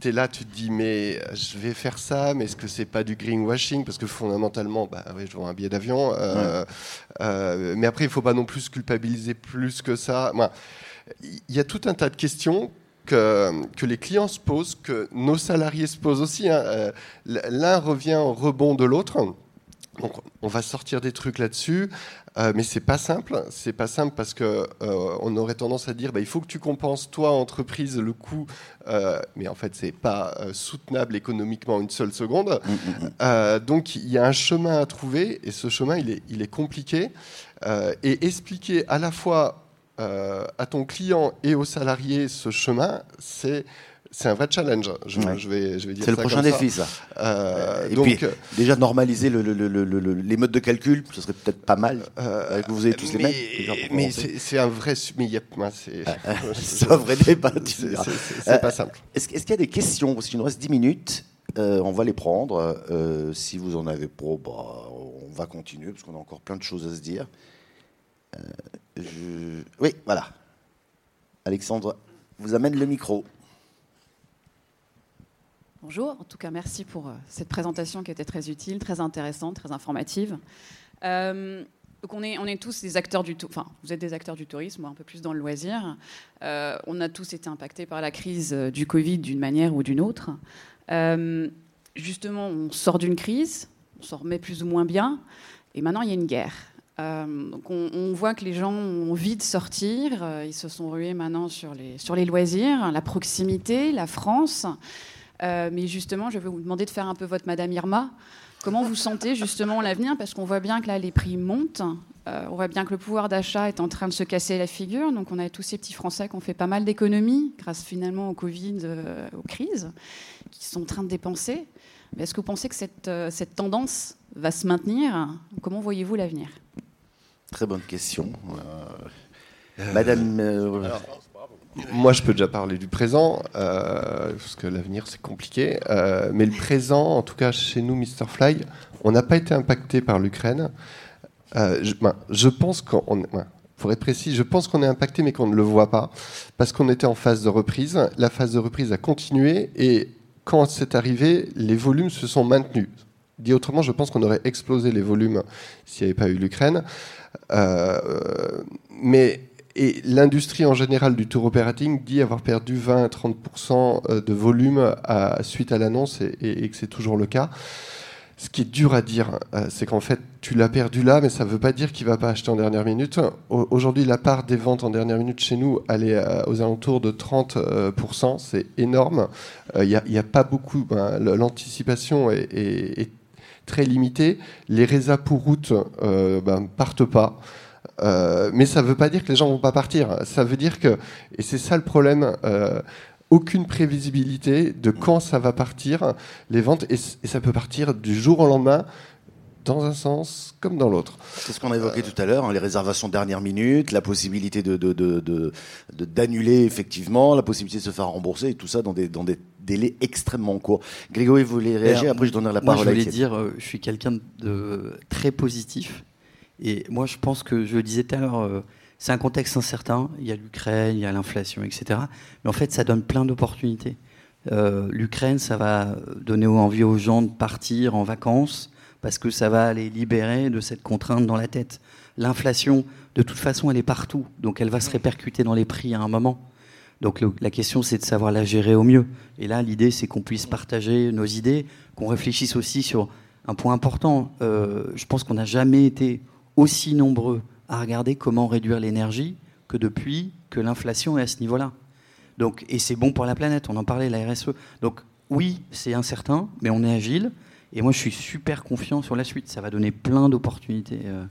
tu es là, tu te dis, mais je vais faire ça, mais est-ce que c'est pas du greenwashing? Parce que fondamentalement, bah, oui, je vends un billet d'avion. Euh, euh, mais après, il faut pas non plus culpabiliser plus que ça. Il y a tout un tas de questions que, que, les clients se posent, que nos salariés se posent aussi. Hein. Euh, l'un revient au rebond de l'autre. Donc, on va sortir des trucs là-dessus, euh, mais c'est pas simple. C'est pas simple parce que euh, on aurait tendance à dire, bah, il faut que tu compenses toi entreprise le coût, mais en fait c'est pas soutenable économiquement une seule seconde. Mm, mm, mm. donc il y a un chemin à trouver et ce chemin il est, il est compliqué et expliquer à la fois à ton client et aux salariés ce chemin, c'est c'est un vrai challenge. Je, vais, je vais dire C'est le prochain défi, ça. Euh, et donc, puis, déjà normaliser le, les modes de calcul, ce serait peut-être pas mal. Euh, que vous ayez tous mais, les mêmes. Mais c'est un vrai. Mais c'est un vrai débat. C'est pas simple. Est-ce qu'il y a des questions? Parce qu'il nous reste 10 minutes. Euh, on va les prendre. Euh, si vous en avez pas, bah, on va continuer parce qu'on a encore plein de choses à se dire. Oui, voilà. Alexandre vous amène le micro. Bonjour, en tout cas merci pour euh, cette présentation qui était très utile, très intéressante, très informative. Euh, on est, tous des acteurs du enfin vous êtes des acteurs du tourisme, un peu plus dans le loisir. Euh, on a tous été impactés par la crise du Covid d'une manière ou d'une autre. justement, on sort d'une crise, on s'en remet plus ou moins bien, et maintenant il y a une guerre. Donc on, voit que les gens ont envie de sortir, ils se sont rués maintenant sur les, sur les loisirs, la proximité, la France. Euh, mais justement, je vais vous demander de faire un peu votre Madame Irma. Comment vous sentez justement l'avenir? Parce qu'on voit bien que là, les prix montent. Euh, on voit bien que le pouvoir d'achat est en train de se casser la figure. Donc, on a tous ces petits Français qui ont fait pas mal d'économies grâce finalement au Covid, euh, aux crises, qui sont en train de dépenser. Est-ce que vous pensez que cette, cette tendance va se maintenir? Comment voyez-vous l'avenir? Très bonne question. Madame. Moi, je peux déjà parler du présent, euh, parce que l'avenir, c'est compliqué. Euh, mais le présent, en tout cas chez nous, Mr. Fly, on n'a pas été impacté par l'Ukraine. Euh, je, ben, je, pense qu'on... Ben, pour être précis, je pense qu'on est impacté, mais qu'on ne le voit pas, parce qu'on était en phase de reprise. La phase de reprise a continué, et quand c'est arrivé, les volumes se sont maintenus. Dit autrement, je pense qu'on aurait explosé les volumes s'il n'y avait pas eu l'Ukraine. mais et l'industrie en général du tour operating dit avoir perdu 20 à 30% euh, de volume à, suite à l'annonce et, que c'est toujours le cas. Ce qui est dur à dire, euh, c'est qu'en fait, tu l'as perdu là, mais ça ne veut pas dire qu'il ne va pas acheter en dernière minute. Aujourd'hui, la part des ventes en dernière minute chez nous, elle est euh, aux alentours de 30%. C'est énorme. Il n'y a, pas beaucoup. Ben, l'anticipation est, très limitée. Les résas pour route ne ben, partent pas. Euh, mais ça ne veut pas dire que les gens vont pas partir. Ça veut dire que, et c'est ça le problème, euh, aucune prévisibilité de quand ça va partir, les ventes, et, ça peut partir du jour au lendemain dans un sens comme dans l'autre. C'est ce qu'on a évoqué tout à l'heure, hein, les réservations dernière minute, la possibilité de, d'annuler effectivement, la possibilité de se faire rembourser, et tout ça dans des, dans des délais extrêmement courts. Grégory, vous voulez réagir Après, je donnerai la parole moi, je voulais dire, euh, je suis quelqu'un de très positif et moi, je pense que, je le disais tout à l'heure, euh, c'est un contexte incertain. Il y a l'Ukraine, il y a l'inflation, etc. Mais en fait, ça donne plein d'opportunités. Euh, L'Ukraine, ça va donner envie aux gens de partir en vacances parce que ça va les libérer de cette contrainte dans la tête. L'inflation, de toute façon, elle est partout. Donc, elle va se répercuter dans les prix à un moment. Donc la question, c'est de savoir la gérer au mieux. Et là, l'idée, c'est qu'on puisse partager nos idées, qu'on réfléchisse aussi sur un point important. Euh, je pense qu'on n'a jamais été aussi nombreux à regarder comment réduire l'énergie que depuis que l'inflation est à ce niveau-là. Donc, et c'est bon pour la planète, on en parlait, la RSE. Donc oui, c'est incertain, mais on est agile. Et moi, je suis super confiant sur la suite. Ça va donner plein d'opportunités. Euh.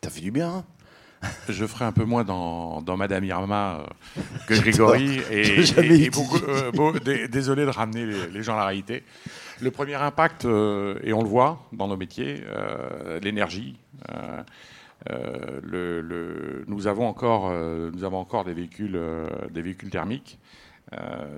T'as fait du bien. Hein je ferai un peu moins dans, Madame Irma euh, que Grégory. et, euh, désolé de ramener les, gens à la réalité. Le premier impact, euh, et on le voit dans nos métiers, euh, l'énergie. Euh, le, nous, avons encore, nous avons encore des véhicules, des véhicules thermiques.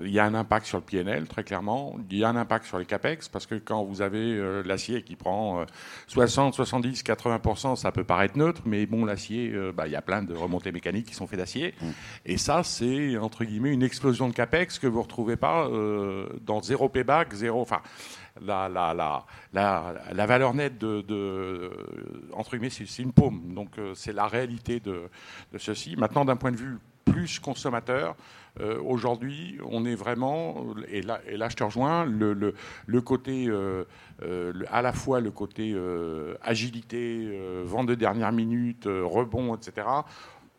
Il y a un impact sur le PNL, très clairement. Il y a un impact sur les CAPEX, parce que quand vous avez l'acier qui prend 60, 70, 80%, ça peut paraître neutre, mais bon, l'acier, bah, il y a plein de remontées mécaniques qui sont faites d'acier. Mm. Et ça, c'est, entre guillemets, une explosion de CAPEX que vous ne retrouvez pas dans zéro payback, zéro. Enfin, la, la, la, la, valeur nette de, de entre guillemets, c'est une paume. Donc euh, c'est la réalité de, de, ceci. Maintenant, d'un point de vue plus consommateur, euh, aujourd'hui, on est vraiment, et là, je te rejoins, le, côté, euh, à la fois le côté agilité, vente de dernière minute, rebond, etc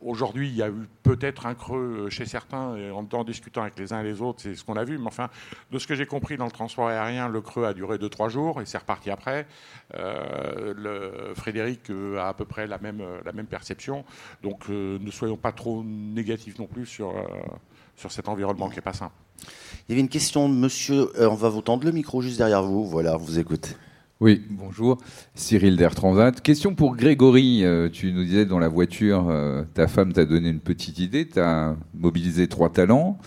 Aujourd'hui, il y a eu peut-être un creux chez certains, et en, en, discutant avec les uns et les autres, c'est ce qu'on a vu. Mais enfin, de ce que j'ai compris dans le transport aérien, le creux a duré 2-3 jours et c'est reparti après. Euh, Frédéric a à peu près la même, la même perception. Donc ne soyons pas trop négatifs non plus sur, sur cet environnement qui n'est pas simple. Il y avait une question de monsieur. on va vous tendre le micro juste derrière vous. Voilà, vous écoutez. Oui, bonjour. Cyril d'Air Transat. Question pour Grégory. Euh, tu nous disais dans la voiture, euh, ta femme t'a donné une petite idée, tu as mobilisé trois talents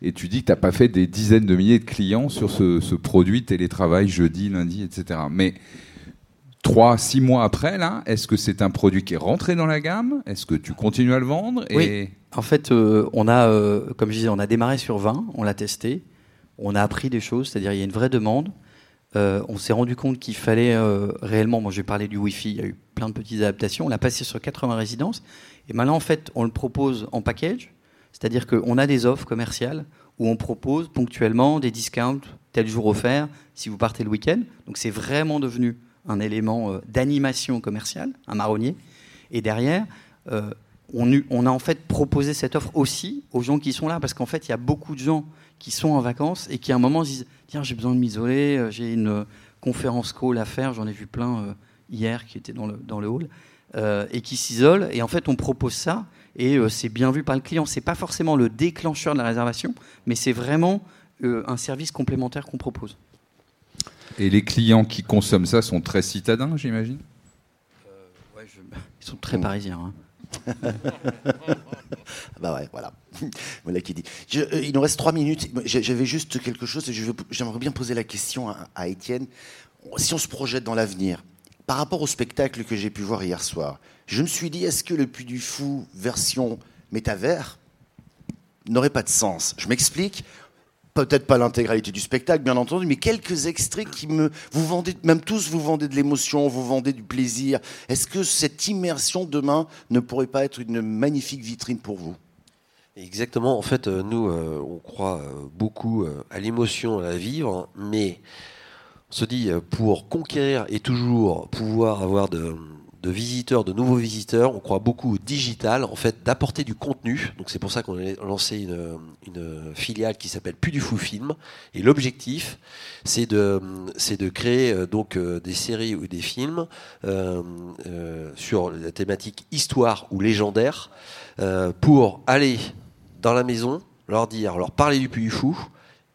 et tu dis que tu n'as pas fait des dizaines de milliers de clients sur ce, produit télétravail jeudi, lundi, etc. Mais trois, six mois après, là, est-ce que c'est un produit qui est rentré dans la gamme? Est-ce que tu continues à le vendre? Oui. En fait, euh, on a, comme je disais, on a démarré sur 20, on l'a testé, on a appris des choses, c'est-à-dire il y a une vraie demande. Euh, on s'est rendu compte qu'il fallait euh, réellement, moi je vais parler du Wi-Fi, il y a eu plein de petites adaptations, on l'a passé sur 80 résidences, et maintenant en fait on le propose en package, c'est-à-dire qu'on a des offres commerciales où on propose ponctuellement des discounts, tel jour offert, si vous partez le week-end, donc c'est vraiment devenu un élément euh, d'animation commerciale, un marronnier, et derrière, on, on a en fait proposé cette offre aussi aux gens qui sont là, parce qu'en fait il y a beaucoup de gens qui sont en vacances et qui à un moment se disent tiens j'ai besoin de m'isoler, euh, j'ai une euh, conférence call à faire, j'en ai vu plein euh, hier qui étaient dans le, dans le hall, et qui s'isolent. Et en fait on propose ça et c'est bien vu par le client. C'est pas forcément le déclencheur de la réservation, mais c'est vraiment un service complémentaire qu'on propose. Et les clients qui consomment ça sont très citadins, j'imagine? Ouais, Ils sont très parisiens. Hein. Bah ouais, voilà. qui dit. Euh, il nous reste trois minutes. J'avais juste quelque chose j'aimerais bien poser la question à, Étienne. Si on se projette dans l'avenir, par rapport au spectacle que j'ai pu voir hier soir, je me suis dit, est-ce que le Puy du Fou version métavers n'aurait pas de sens? Je m'explique peut-être pas l'intégralité du spectacle, bien entendu, mais quelques extraits qui me. Vous vendez, même tous, vous vendez de l'émotion, vous vendez du plaisir. Est-ce que cette immersion demain ne pourrait pas être une magnifique vitrine pour vous? Exactement. En fait, euh, nous, euh, on croit euh, beaucoup à l'émotion, à la vivre, mais on se dit, pour conquérir et toujours pouvoir avoir de de visiteurs, de nouveaux visiteurs. On croit beaucoup au digital, en fait, d'apporter du contenu. Donc c'est pour ça qu'on a lancé une, filiale qui s'appelle Plus du Fou Film. Et l'objectif, c'est de, c'est de créer euh, donc euh, des séries ou des films euh, sur la thématique histoire ou légendaire pour aller dans la maison, leur dire, leur parler du Puy du Fou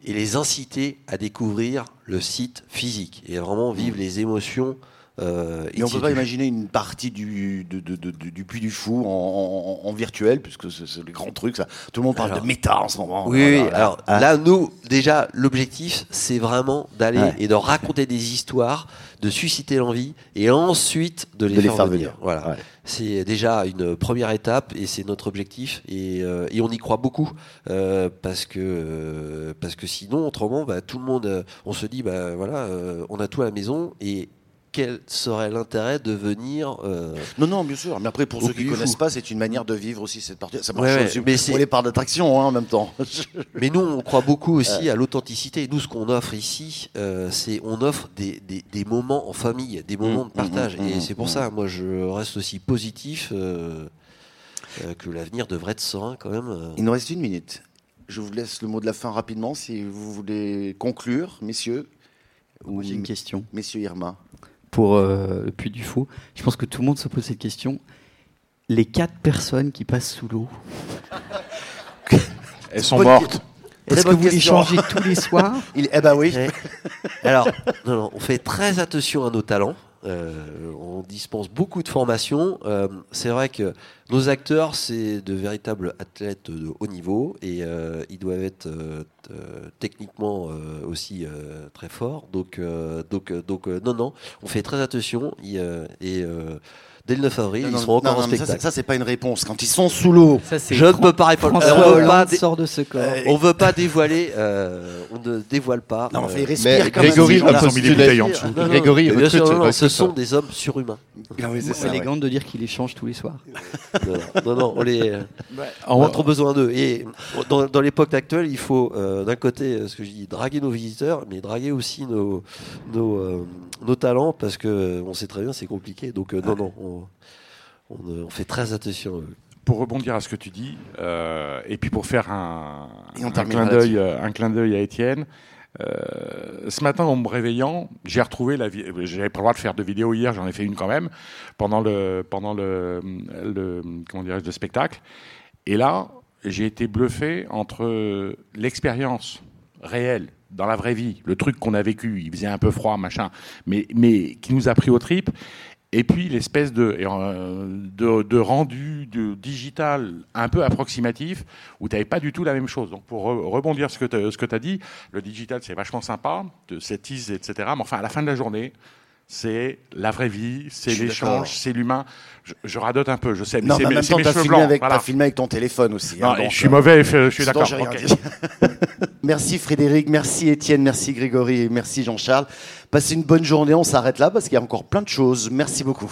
et les inciter à découvrir le site physique et vraiment vivre les émotions euh, et on ne peut pas imaginer une partie du, du Puy du Fou en, virtuel, puisque c'est le grand truc. Ça. Tout le monde parle de méta en ce moment. Oui, alors ah. là, nous, déjà, l'objectif, c'est vraiment d'aller et de raconter des histoires, de susciter l'envie, et ensuite de les, faire, venir. Voilà. C'est déjà une première étape, et c'est notre objectif, et, euh, et, on y croit beaucoup, euh, parce, que, parce que sinon, autrement, bah, tout le monde, on se dit, bah, voilà, on a tout à la maison, et quel serait l'intérêt de venir euh, Non, non, bien sûr. Mais après, pour ceux qui ne connaissent pas, c'est une manière de vivre aussi cette partie. Ça marche aussi mais pour les parts d'attraction hein, en même temps. mais nous, on croit beaucoup aussi à l'authenticité. Nous, ce qu'on offre ici, euh, c'est on offre des, des, moments en famille, des moments mmh, de partage. Mmh, Et mmh, c'est pour ça, moi, je reste aussi positif euh, que l'avenir devrait être serein quand même. Il nous reste une minute. Je vous laisse le mot de la fin rapidement si vous voulez conclure, messieurs. J'ai une question. Messieurs Irma pour euh, le Puy du Fou. Je pense que tout le monde se pose cette question. Les quatre personnes qui passent sous l'eau. Elles sont mortes. Est-ce que vous les changez tous les soirs Il, Eh ben oui. Alors, on fait très attention à nos talents. Euh, on dispense beaucoup de formations. Euh, c'est vrai que nos acteurs, c'est de véritables athlètes de haut niveau et euh, ils doivent être techniquement aussi très forts. Donc, donc, donc non, non, on fait très attention et dès le 9 avril, ils seront encore en spectacle. Ça, c'est pas une réponse. Quand ils sont sous l'eau, je ne peux pas répondre. on veut pas sort de ce corps. on veut pas dévoiler. Euh, on ne dévoile pas. Non, euh, mais Grégory, on a mis des bouteilles en dessous. Grégory, ce sont des hommes surhumains. C'est élégant de dire qu'il les change tous les soirs. non, non, on les. On a trop besoin d'eux. Et dans, l'époque actuelle, il faut euh, d'un côté, ce que je dis, draguer nos visiteurs, mais draguer aussi nos nos talents parce que on sait très bien c'est compliqué. Donc non, non. On, on, fait très attention. pour rebondir à ce que tu dis, euh, et puis pour faire un, clin d'œil, euh, un clin d'œil à Étienne. euh, ce matin, en me réveillant, j'ai retrouvé la. vi- J'avais pas le droit de faire de vidéo hier, j'en ai fait une quand même pendant le pendant le, le comment dirais-je le spectacle. Et là, j'ai été bluffé entre l'expérience réelle dans la vraie vie, le truc qu'on a vécu, il faisait un peu froid, machin, mais mais qui nous a pris aux tripes, et puis l'espèce de, euh, de, de rendu de digital un peu approximatif où tu n'avais pas du tout la même chose. Donc pour re- rebondir sur ce que tu as dit, le digital c'est vachement sympa, de cette tease, etc. Mais enfin à la fin de la journée, c'est la vraie vie, c'est l'échange, c'est l'humain. Je, je radote un peu, je sais, mais Non, c'est mes, temps, mes cheveux filmé, blancs. avec, voilà. t'as filmé avec ton téléphone aussi. Non, hein, donc, je suis euh, mauvais, je, je suis d'accord. merci Frédéric, merci Étienne, merci Grégory et merci Jean-Charles. Passez une bonne journée, on s'arrête là parce qu'il y a encore plein de choses. Merci beaucoup.